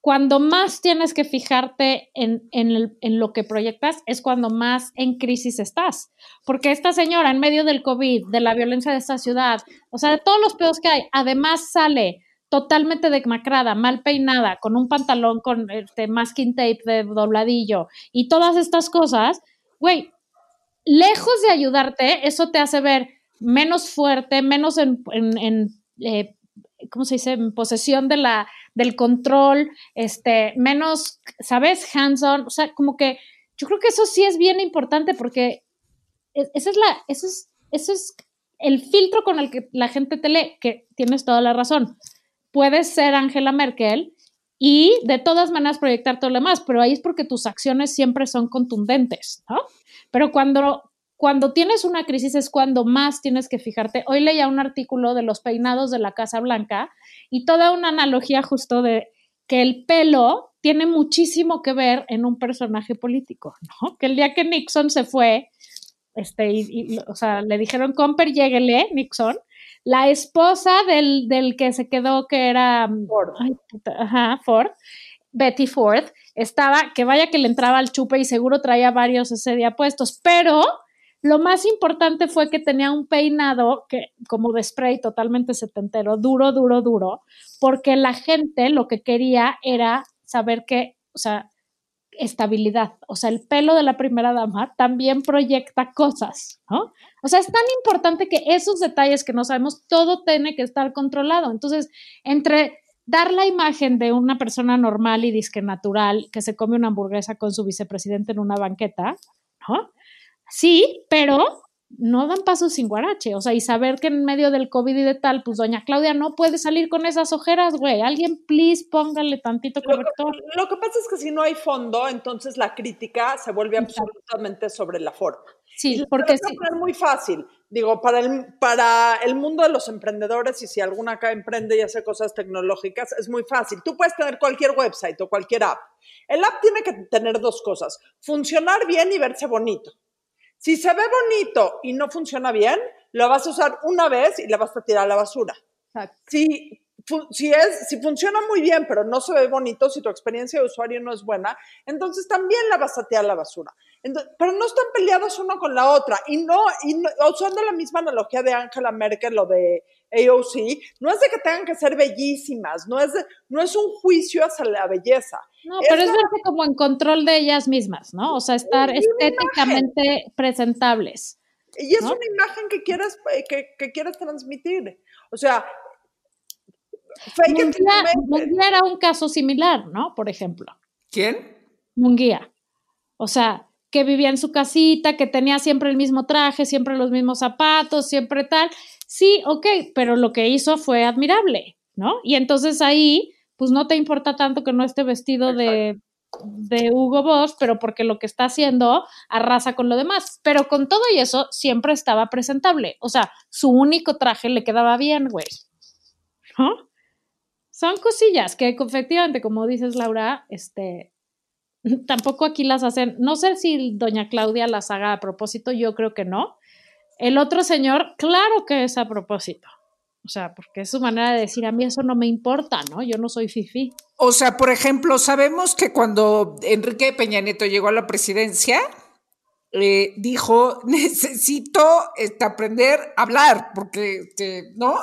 [SPEAKER 1] cuando más tienes que fijarte en, en el- en lo que proyectas es cuando más en crisis estás. Porque esta señora, en medio del COVID, de la violencia de esta ciudad, o sea, de todos los pedos que hay, además sale totalmente demacrada, mal peinada, con un pantalón con este masking tape de dobladillo y todas estas cosas, güey, lejos de ayudarte, eso te hace ver menos fuerte, menos en, en- en, eh, ¿cómo se dice? En posesión de la, del control, este, menos, ¿sabes? Hands-on, o sea, como que yo creo que eso sí es bien importante porque es- esa es la, eso es, eso es el filtro con el que la gente te lee, que tienes toda la razón. Puedes ser Angela Merkel y de todas maneras proyectar todo lo demás, pero ahí es porque tus acciones siempre son contundentes, ¿no? Pero cuando, cuando tienes una crisis es cuando más tienes que fijarte. Hoy leía un artículo de los peinados de la Casa Blanca y toda una analogía justo de que el pelo tiene muchísimo que ver en un personaje político, ¿no? Que el día que Nixon se fue, este, y, y, o sea, le dijeron, Comper, lléguele, Nixon, la esposa del, del que se quedó, que era
[SPEAKER 3] Ford.
[SPEAKER 1] ay, ajá, Ford, Betty Ford, estaba, que vaya que le entraba al chupe y seguro traía varios ese día puestos, pero lo más importante fue que tenía un peinado que, como de spray totalmente setentero, duro, duro, duro, porque la gente lo que quería era saber que, o sea, estabilidad. O sea, el pelo de la primera dama también proyecta cosas, ¿no? O sea, es tan importante que esos detalles que no sabemos, todo tiene que estar controlado. Entonces, entre dar la imagen de una persona normal y disque natural que se come una hamburguesa con su vicepresidente en una banqueta, ¿no? Sí, pero no dan paso sin guarache, o sea, y saber que en medio del COVID y de tal, pues doña Claudia no puede salir con esas ojeras, güey. Alguien, please, póngale tantito
[SPEAKER 3] Lo que,
[SPEAKER 1] corrector.
[SPEAKER 3] lo que pasa es que si no hay fondo, entonces la crítica se vuelve absolutamente sobre la forma.
[SPEAKER 1] Sí,
[SPEAKER 3] Y
[SPEAKER 1] porque sí.
[SPEAKER 3] poner muy fácil. Digo, para el, para el mundo de los emprendedores, y si alguna acá emprende y hace cosas tecnológicas, es muy fácil. Tú puedes tener cualquier website o cualquier app. El app tiene que tener dos cosas, funcionar bien y verse bonito. Si se ve bonito y no funciona bien, lo vas a usar una vez y la vas a tirar a la basura. Si, si, es, si funciona muy bien, pero no se ve bonito, si tu experiencia de usuario no es buena, entonces también la vas a tirar a la basura. Entonces, pero no están peleadas una con la otra. Y no, y no- usando la misma analogía de Angela Merkel o de AOC, no es de que tengan que ser bellísimas, no es, de- no es un juicio hacia la belleza.
[SPEAKER 1] No, pero es verse como en control de ellas mismas, ¿no? O sea, estar estéticamente presentables.
[SPEAKER 3] Y es
[SPEAKER 1] ¿no?
[SPEAKER 3] una imagen que quieres, eh, que, que quieres transmitir. O sea,
[SPEAKER 1] Munguía. Munguía era un caso similar, ¿no? Por ejemplo,
[SPEAKER 2] ¿Quién?
[SPEAKER 1] Munguía. O sea, que vivía en su casita, que tenía siempre el mismo traje, siempre los mismos zapatos, siempre tal. Sí, ok, pero lo que hizo fue admirable, ¿no? Y entonces ahí, pues no te importa tanto que no esté vestido de, de Hugo Boss, pero porque lo que está haciendo arrasa con lo demás. Pero con todo y eso, siempre estaba presentable. O sea, su único traje le quedaba bien, güey. ¿No? Son cosillas que efectivamente, como dices Laura, este, tampoco aquí las hacen, no sé si doña Claudia las haga a propósito, yo creo que no. El otro señor, claro que es a propósito. O sea, porque es su manera de decir, a mí eso no me importa, ¿no? Yo no soy fifi.
[SPEAKER 2] O sea, por ejemplo, sabemos que cuando Enrique Peña Nieto llegó a la presidencia, eh, dijo, necesito este, aprender a hablar, porque, este, ¿no?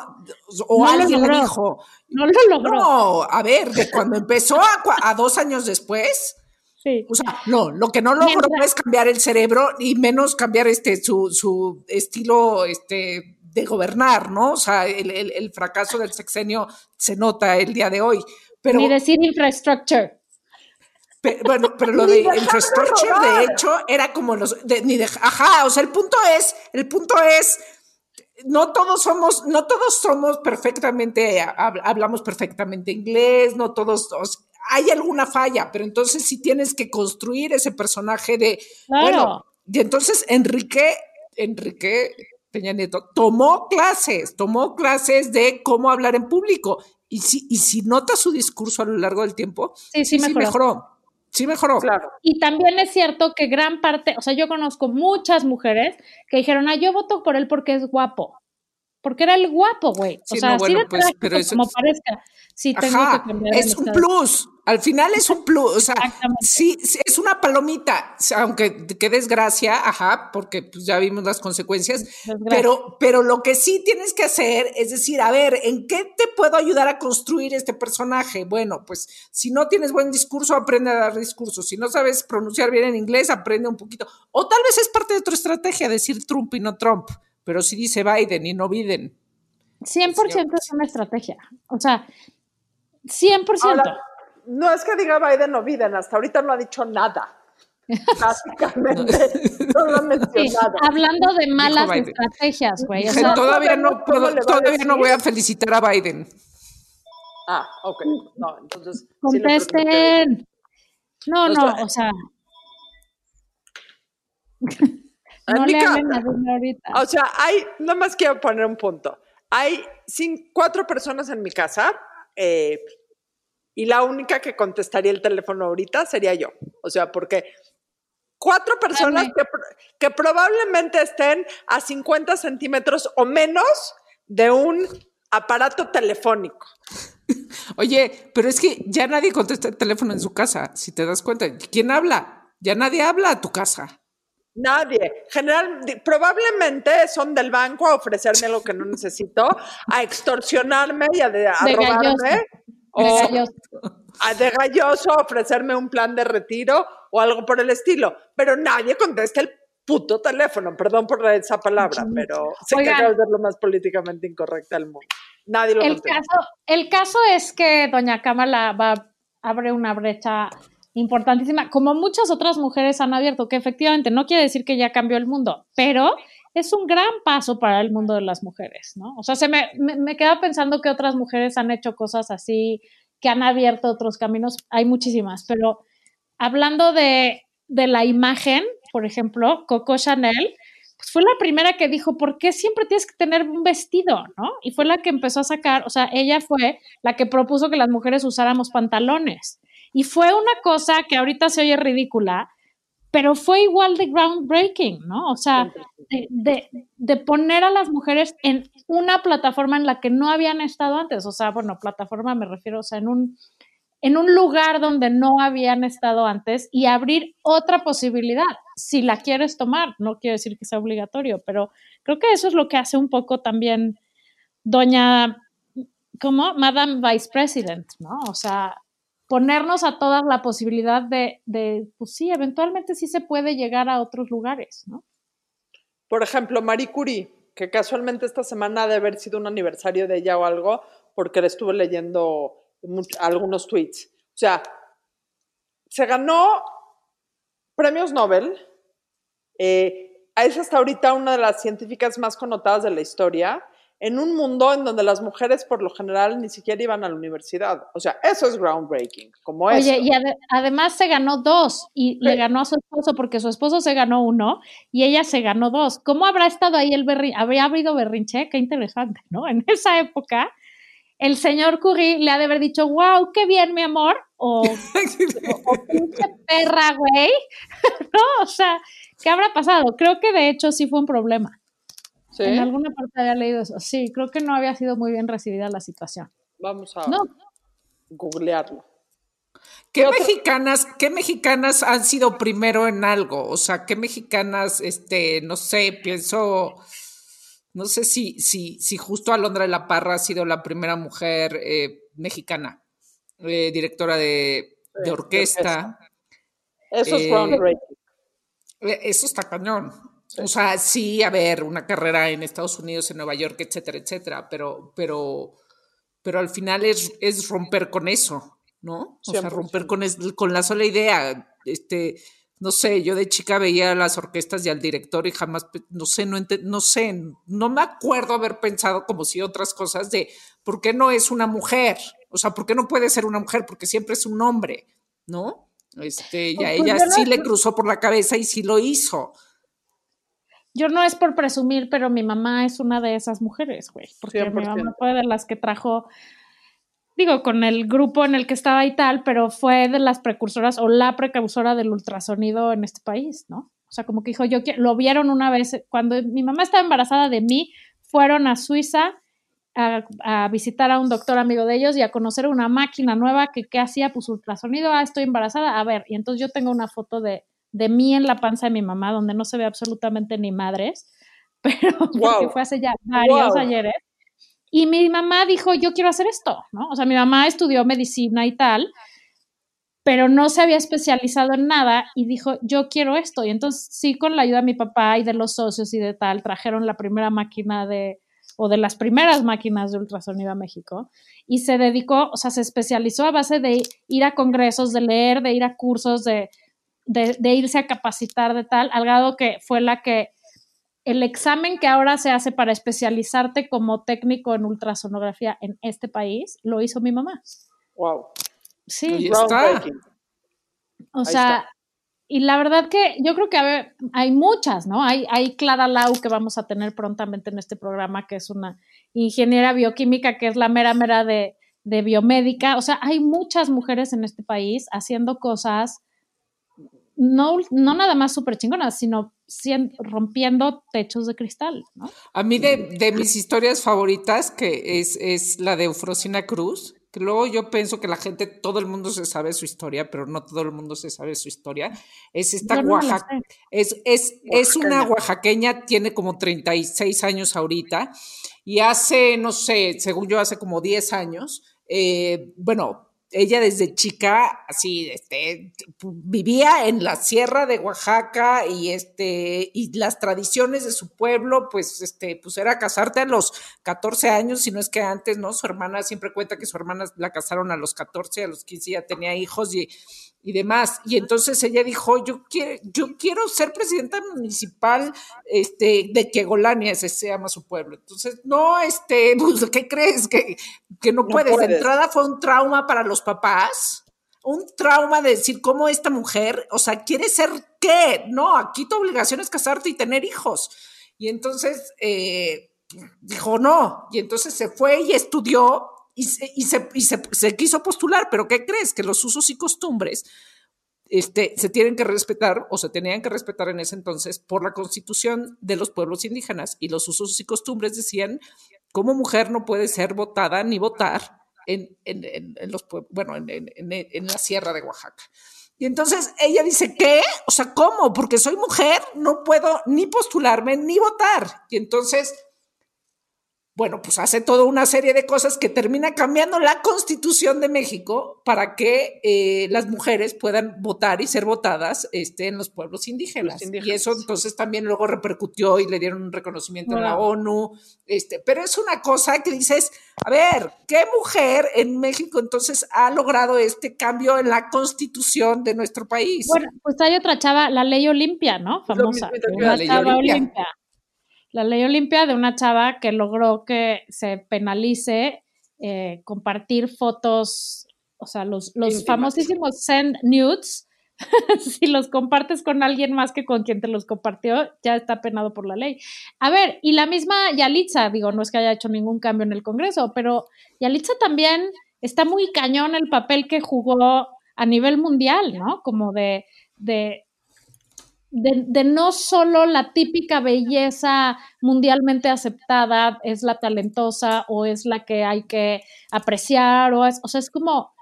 [SPEAKER 2] O
[SPEAKER 1] No lo
[SPEAKER 2] alguien le
[SPEAKER 1] logró.
[SPEAKER 2] dijo,
[SPEAKER 1] No lo logró.
[SPEAKER 2] no, a ver, de cuando empezó a dos años después,
[SPEAKER 1] Sí.
[SPEAKER 2] o sea, no, lo que no logró
[SPEAKER 1] Mientras-
[SPEAKER 2] es cambiar el cerebro y menos cambiar este su, su estilo este de gobernar, ¿no? O sea, el, el- el fracaso del sexenio se nota el día de hoy. Pero,
[SPEAKER 1] Ni decir infrastructure.
[SPEAKER 2] pe- bueno, pero lo de infrastructure, de hecho, era como los, de- ni de, ajá, o sea, el punto es, el punto es, no todos somos, no todos somos perfectamente, hab- hablamos perfectamente inglés, no todos, hay alguna falla, pero entonces sí tienes que construir ese personaje de,
[SPEAKER 1] Claro.
[SPEAKER 2] bueno, y entonces Enrique, Enrique Peña Nieto tomó clases, tomó clases de cómo hablar en público. Y si, y si notas su discurso a lo largo del tiempo,
[SPEAKER 1] Sí, sí, mejoró.
[SPEAKER 2] mejoró. Sí mejoró.
[SPEAKER 3] Claro.
[SPEAKER 1] Y también es cierto que gran parte, o sea, yo conozco muchas mujeres que dijeron, ah, yo voto por él porque es guapo. Porque era el guapo, güey. O sea,
[SPEAKER 2] no,
[SPEAKER 1] así
[SPEAKER 2] bueno,
[SPEAKER 1] de
[SPEAKER 2] pues, pero eso
[SPEAKER 1] como
[SPEAKER 2] es-
[SPEAKER 1] parezca. Sí, tengo
[SPEAKER 2] Ajá,
[SPEAKER 1] que cambiar
[SPEAKER 2] es un plus. Al final es un plus. O sea,
[SPEAKER 1] Exactamente.
[SPEAKER 2] sí, sí, es una palomita. Aunque qué desgracia, ajá, porque pues ya vimos las consecuencias.
[SPEAKER 1] Desgracia.
[SPEAKER 2] Pero, pero lo que sí tienes que hacer es decir, a ver, ¿en qué te puedo ayudar a construir este personaje? Bueno, pues si no tienes buen discurso, aprende a dar discurso. Si no sabes pronunciar bien en inglés, aprende un poquito. O tal vez es parte de tu estrategia decir Trump y no Trump. Pero si dice Biden y no Biden.
[SPEAKER 1] 100% es una estrategia. O sea, 100%.
[SPEAKER 3] Ahora, no es que diga Biden o Biden, hasta ahorita no ha dicho nada. Básicamente, no lo ha
[SPEAKER 1] Sí,
[SPEAKER 3] mencionado.
[SPEAKER 1] hablando de malas
[SPEAKER 2] Biden.
[SPEAKER 1] estrategias, güey. O
[SPEAKER 2] Dije,
[SPEAKER 1] sea,
[SPEAKER 2] todavía no
[SPEAKER 3] ¿cómo
[SPEAKER 2] puedo,
[SPEAKER 3] le va a
[SPEAKER 2] todavía no voy a felicitar a Biden.
[SPEAKER 3] Ah, ok. No, entonces. sí
[SPEAKER 1] contesten. No,
[SPEAKER 3] O
[SPEAKER 1] no, o sea. No le hablen a ahorita.
[SPEAKER 3] O sea, hay, nada más quiero poner un punto. Hay cin- cuatro personas en mi casa eh, y la única que contestaría el teléfono ahorita sería yo. O sea, porque cuatro personas que, que probablemente estén a 50 centímetros o menos de un aparato telefónico.
[SPEAKER 2] Oye, pero es que ya nadie contesta el teléfono en su casa, si te das cuenta. ¿Quién habla? Ya nadie habla a tu casa.
[SPEAKER 3] Nadie. General, probablemente son del banco a ofrecerme algo que no necesito, a extorsionarme y a, de- a
[SPEAKER 1] De
[SPEAKER 3] robarme.
[SPEAKER 1] galloso.
[SPEAKER 3] o-
[SPEAKER 1] De galloso.
[SPEAKER 3] a de galloso ofrecerme un plan de retiro o algo por el estilo, pero nadie contesta el puto teléfono, perdón por esa palabra, pero sé
[SPEAKER 1] Oigan.
[SPEAKER 3] que ser lo más políticamente incorrecta del mundo. Nadie lo
[SPEAKER 1] El
[SPEAKER 3] contesta.
[SPEAKER 1] caso, el caso es que doña Kamala va abre una brecha importantísima, como muchas otras mujeres han abierto, que efectivamente no quiere decir que ya cambió el mundo, pero es un gran paso para el mundo de las mujeres, ¿no? O sea, se me, me, me queda pensando que otras mujeres han hecho cosas así, que han abierto otros caminos, hay muchísimas, pero hablando de, de la imagen, por ejemplo, Coco Chanel, pues fue la primera que dijo, ¿por qué siempre tienes que tener un vestido? ¿no? Y fue la que empezó a sacar, o sea, ella fue la que propuso que las mujeres usáramos pantalones. Y fue una cosa que ahorita se oye ridícula, pero fue igual de groundbreaking, ¿no? O sea, de, de, poner a las mujeres en una plataforma en la que no habían estado antes. O sea, bueno, plataforma me refiero, o sea, en un, en un lugar donde no habían estado antes y abrir otra posibilidad, si la quieres tomar. No quiero decir que sea obligatorio, pero creo que eso es lo que hace un poco también doña, ¿cómo? Madame Vice President, ¿no? O sea, ponernos a todas la posibilidad de, de, pues sí, eventualmente sí se puede llegar a otros lugares, ¿no?
[SPEAKER 3] Por ejemplo, Marie Curie, que casualmente esta semana ha de haber sido un aniversario de ella o algo, porque le estuve leyendo algunos tweets. O sea, se ganó premios Nobel. eh, es hasta ahorita una de las científicas más connotadas de la historia, en un mundo en donde las mujeres por lo general ni siquiera iban a la universidad. O sea, eso es groundbreaking, como.
[SPEAKER 1] Oye, y ade- además se ganó dos y le ganó a su esposo porque su esposo se ganó uno y ella se ganó dos. ¿Cómo habrá estado ahí el berrinche? ¿Habría habido berrinche? Qué interesante, ¿no? En esa época el señor Curry le ha de haber dicho, wow, qué bien, mi amor, o, o pinche perra, güey. no, o sea, ¿qué habrá pasado? Creo que de hecho sí fue un problema.
[SPEAKER 3] ¿Sí?
[SPEAKER 1] En alguna parte había leído eso. Sí, creo que no había sido muy bien recibida la situación.
[SPEAKER 3] Vamos a
[SPEAKER 1] No,
[SPEAKER 3] googlearlo.
[SPEAKER 2] ¿Qué
[SPEAKER 3] otro?
[SPEAKER 2] mexicanas, qué mexicanas han sido primero en algo? O sea, ¿qué mexicanas, este, no sé, pienso, no sé si, si, si justo Alondra de la Parra ha sido la primera mujer eh, mexicana, eh, directora de, de
[SPEAKER 3] de
[SPEAKER 2] orquesta.
[SPEAKER 3] Eso es
[SPEAKER 2] Eh,
[SPEAKER 3] groundbreaking.
[SPEAKER 2] Eh, Eso está cañón. O sea, sí, a ver, una carrera en Estados Unidos, en Nueva York, etcétera, etcétera, pero, pero, pero al final es, es romper con eso, ¿no? O sea,
[SPEAKER 3] 100%.
[SPEAKER 2] romper con, es- con la sola idea. Este, no sé, yo de chica veía las orquestas y al director y jamás, no sé, no, ente- no sé, no me acuerdo haber pensado como si otras cosas de, ¿por qué no es una mujer? O sea, ¿por qué no puede ser una mujer? Porque siempre es un hombre, ¿no? Este, y a
[SPEAKER 1] Pues
[SPEAKER 2] ella
[SPEAKER 1] no-
[SPEAKER 2] sí le cruzó por la cabeza y sí lo hizo.
[SPEAKER 1] Yo no es por presumir, pero mi mamá es una de esas mujeres, güey. Porque mi
[SPEAKER 3] 100%.
[SPEAKER 1] mamá fue de las que trajo, digo, con el grupo en el que estaba y tal, pero fue de las precursoras o la precursora del ultrasonido en este país, ¿no? O sea, como que dijo, yo lo vieron una vez, cuando mi mamá estaba embarazada de mí, fueron a Suiza a, a visitar a un doctor amigo de ellos y a conocer una máquina nueva que, que hacía, pues ultrasonido, ah, estoy embarazada, a ver, y entonces yo tengo una foto de, de mí en la panza de mi mamá, donde no se ve absolutamente ni madres, pero
[SPEAKER 3] Wow.
[SPEAKER 1] fue hace ya varios
[SPEAKER 3] Wow.
[SPEAKER 1] ayeres. Y mi mamá dijo, yo quiero hacer esto, ¿no? O sea, mi mamá estudió medicina y tal, pero no se había especializado en nada y dijo, yo quiero esto. Y entonces sí, con la ayuda de mi papá y de los socios y de tal, trajeron la primera máquina de, o de las primeras máquinas de ultrasonido a México y se dedicó, o sea, se especializó a base de ir a congresos, de leer, de ir a cursos, de, de, de irse a capacitar de tal, al grado que fue la que el examen que ahora se hace para especializarte como técnico en ultrasonografía en este país, lo hizo mi mamá.
[SPEAKER 3] Wow.
[SPEAKER 1] Sí,
[SPEAKER 2] Oye, está.
[SPEAKER 1] O
[SPEAKER 3] ahí
[SPEAKER 1] sea, y la verdad que yo creo que a ver, hay muchas, ¿no? Hay, hay Clara Lau que vamos a tener prontamente en este programa, que es una ingeniera bioquímica, que es la mera mera de, de biomédica. O sea, hay muchas mujeres en este país haciendo cosas, no, no nada más súper chingonas, sino rompiendo techos de cristal, ¿no?
[SPEAKER 2] A mí de, de mis historias favoritas, que es, es la de Eufrosina Cruz, que luego yo pienso que la gente, todo el mundo se sabe su historia, pero no todo el mundo se sabe su historia, es esta
[SPEAKER 1] no
[SPEAKER 2] Oaxaca, es, es, es una
[SPEAKER 3] Oaxaqueña.
[SPEAKER 2] oaxaqueña, tiene como 36 años ahorita, y hace, no sé, según yo, hace como 10 años, eh, bueno, ella desde chica, así, este, vivía en la sierra de Oaxaca y este, y las tradiciones de su pueblo, pues, este, pues era casarte a los 14 años, si no es que antes, ¿no? Su hermana siempre cuenta que su hermana la casaron a los 14, a los 15 ya tenía hijos y, y demás. Y entonces ella dijo, yo quiero, yo quiero ser presidenta municipal este, de Quegolania, ese se llama su pueblo. Entonces, no, este, pues, ¿qué crees? Que, que no,
[SPEAKER 3] No
[SPEAKER 2] puedes. De
[SPEAKER 3] puedes.
[SPEAKER 2] entrada fue un trauma para los papás, un trauma de decir cómo esta mujer, o sea, quiere ser qué? No, aquí tu obligación es casarte y tener hijos. Y entonces eh, dijo no, y entonces se fue y estudió y, se, y, se, y se, quiso postular, pero ¿qué crees? Que los usos y costumbres este, se tienen que respetar o se tenían que respetar en ese entonces por la constitución de los pueblos indígenas y los usos y costumbres decían como mujer no puede ser votada ni votar en, en, los bueno en, en, la sierra de Oaxaca. Y entonces ella dice, ¿qué? O sea, ¿cómo? Porque soy mujer, no puedo ni postularme ni votar. Y entonces bueno, pues hace toda una serie de cosas que termina cambiando la constitución de México para que eh, las mujeres puedan votar y ser votadas este, en los pueblos indígenas. los indígenas. Y eso entonces también luego repercutió y le dieron un reconocimiento wow. en la ONU. Este, pero es una cosa que dices, a ver, ¿qué mujer en México entonces ha logrado este cambio en la constitución de nuestro país?
[SPEAKER 1] Bueno, pues hay otra chava, la ley Olimpia, ¿no? Famosa.
[SPEAKER 2] La ley
[SPEAKER 1] chava
[SPEAKER 2] Olimpia.
[SPEAKER 1] Olimpia la ley Olimpia de una chava que logró que se penalice eh, compartir fotos, o sea, los, los famosísimos send nudes si los compartes con alguien más que con quien te los compartió, ya está penado por la ley. A ver, y la misma Yalitza, digo, no es que haya hecho ningún cambio en el Congreso, pero Yalitza también está muy cañón el papel que jugó a nivel mundial, ¿no? Como de, de, de, no solo la típica belleza mundialmente aceptada es la talentosa o es la que hay que apreciar, o, es, o sea, es como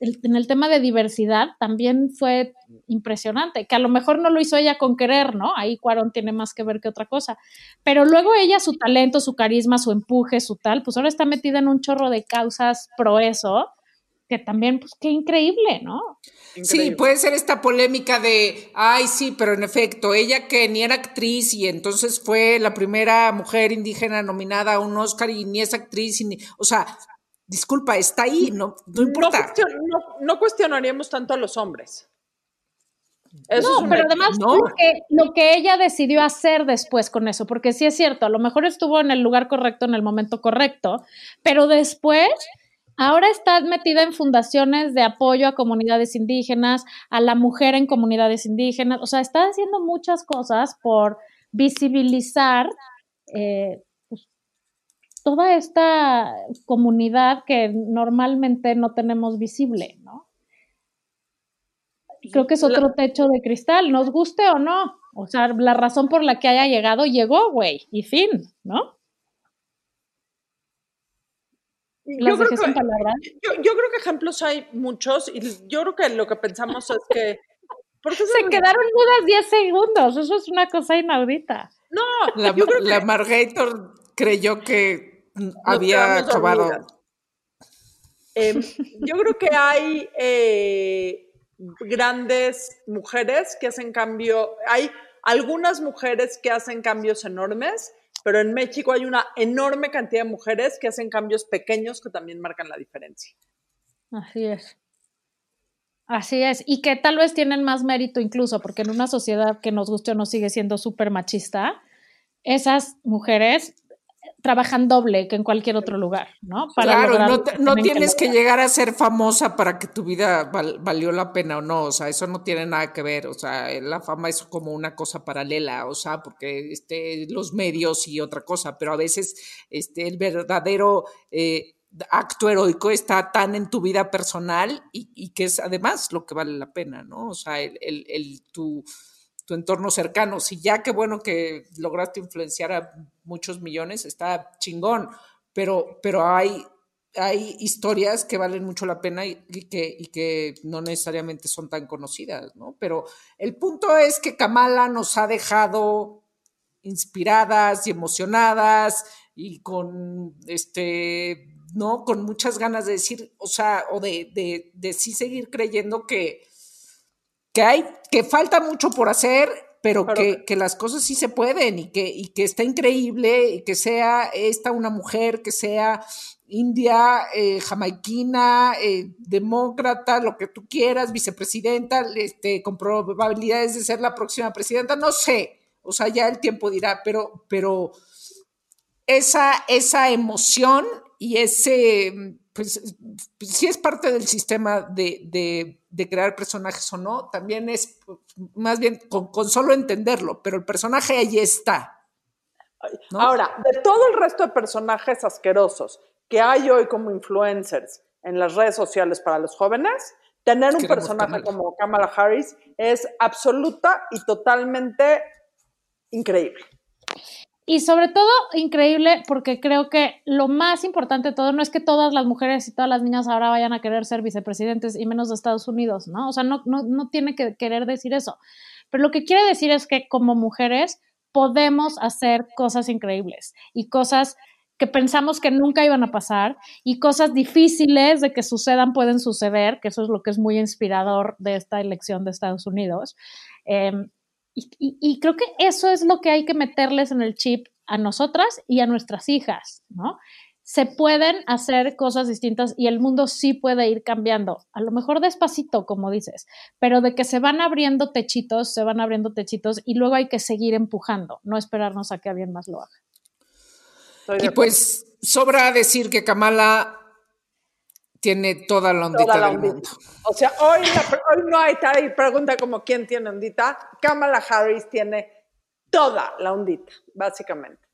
[SPEAKER 1] en el tema de diversidad también fue impresionante, que a lo mejor no lo hizo ella con querer, ¿no? Ahí Cuarón tiene más que ver que otra cosa. Pero luego ella, su talento, su carisma, su empuje, su tal, pues ahora está metida en un chorro de causas pro eso, que también, pues qué increíble, ¿no?
[SPEAKER 2] Sí, puede ser esta polémica de, ay, sí, pero en efecto, ella que ni era actriz y entonces fue la primera mujer indígena nominada a un Oscar y ni es actriz, y ni, o sea, disculpa, está ahí, no, no importa.
[SPEAKER 3] No, cuestionaríamos tanto a los hombres.
[SPEAKER 1] no, pero además lo, que, lo, que, ella decidió hacer después con eso, porque sí es cierto, a lo mejor estuvo en el lugar correcto en el momento correcto, pero después ahora está metida en fundaciones de apoyo a comunidades indígenas, a la mujer en comunidades indígenas, o sea, está haciendo muchas cosas por visibilizar eh, toda esta comunidad que normalmente no tenemos visible, ¿no? Creo que es otro techo de cristal, nos guste o no. O sea, la razón por la que haya llegado, llegó, güey, y fin, ¿no?
[SPEAKER 3] Yo creo, que, yo, creo que ejemplos hay muchos y yo creo que lo que pensamos es que...
[SPEAKER 1] se quedaron mudas 10 segundos, eso es una cosa inaudita.
[SPEAKER 3] No,
[SPEAKER 2] la, yo creo la Margator creyó que había acabado.
[SPEAKER 3] Em, yo creo que hay eh, grandes mujeres que hacen cambio, hay algunas mujeres que hacen cambios enormes, pero en México hay una enorme cantidad de mujeres que hacen cambios pequeños que también marcan la diferencia.
[SPEAKER 1] Así es. Así es, y que tal vez tienen más mérito incluso, porque en una sociedad que nos guste o no sigue siendo súper machista, esas mujeres trabajan doble que en cualquier otro lugar, ¿no?
[SPEAKER 2] claro, no, tienes que, llegar a ser famosa para que tu vida valió la pena o no, o sea, eso no tiene nada que ver, o sea, la fama es como una cosa paralela, o sea, porque este, los medios y otra cosa, pero a veces este, el verdadero eh, acto heroico está tan en tu vida personal y, que es además lo que vale la pena, ¿no? O sea, el, el, el tu tu entorno cercano. Si ya qué bueno que lograste influenciar a muchos millones, está chingón, pero, pero hay, hay historias que valen mucho la pena y, que, y que no necesariamente son tan conocidas, ¿no? Pero el punto es que Kamala nos ha dejado inspiradas y emocionadas y con este ¿no? Con muchas ganas de decir, o sea, o de, de, de sí seguir creyendo que, que hay, que falta mucho por hacer, pero, que, que, las cosas sí se pueden y que, y que está increíble y que sea esta una mujer, que sea india, eh, jamaiquina, eh, demócrata, lo que tú quieras, vicepresidenta, este, con probabilidades de ser la próxima presidenta, no sé, o sea, ya el tiempo dirá, pero, pero esa, esa emoción y ese pues si es parte del sistema de, crear personajes o no, también es pues, más bien con, solo entenderlo, pero el personaje ahí está.
[SPEAKER 3] Ahora, de todo el resto de personajes asquerosos que hay hoy como influencers en las redes sociales para los jóvenes, tener un personaje como Kamala Harris es absoluta y totalmente increíble.
[SPEAKER 1] Y sobre todo, increíble, porque creo que lo más importante de todo no es que todas las mujeres y todas las niñas ahora vayan a querer ser vicepresidentes y menos de Estados Unidos, ¿no? O sea, no, no, no tiene que querer decir eso. Pero lo que quiere decir es que como mujeres podemos hacer cosas increíbles y cosas que pensamos que nunca iban a pasar y cosas difíciles de que sucedan pueden suceder, que eso es lo que es muy inspirador de esta elección de Estados Unidos. Em, y, creo que eso es lo que hay que meterles en el chip a nosotras y a nuestras hijas, ¿no? Se pueden hacer cosas distintas y el mundo sí puede ir cambiando, a lo mejor despacito, como dices, pero de que se van abriendo techitos, se van abriendo techitos y luego hay que seguir empujando, no esperarnos a que alguien más lo haga.
[SPEAKER 2] Y pues sobra decir que Kamala tiene toda la ondita
[SPEAKER 3] Toda la
[SPEAKER 2] del
[SPEAKER 3] ondita.
[SPEAKER 2] mundo.
[SPEAKER 3] O sea, hoy, la- hoy no hay tal pregunta como quién tiene ondita. Kamala Harris tiene toda la ondita, básicamente.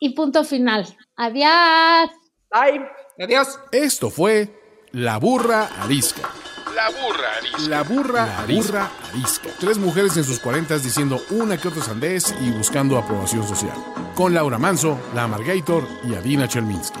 [SPEAKER 1] Y punto final. Adiós.
[SPEAKER 3] Bye.
[SPEAKER 2] Adiós.
[SPEAKER 4] Esto fue La Burra Arisca.
[SPEAKER 5] La burra arisca.
[SPEAKER 4] La burra, burra arisca. Tres mujeres en sus cuarentas diciendo una que otra sandez y buscando aprobación social. Con Laura Manso, La Amargator y Adina Chelminsky.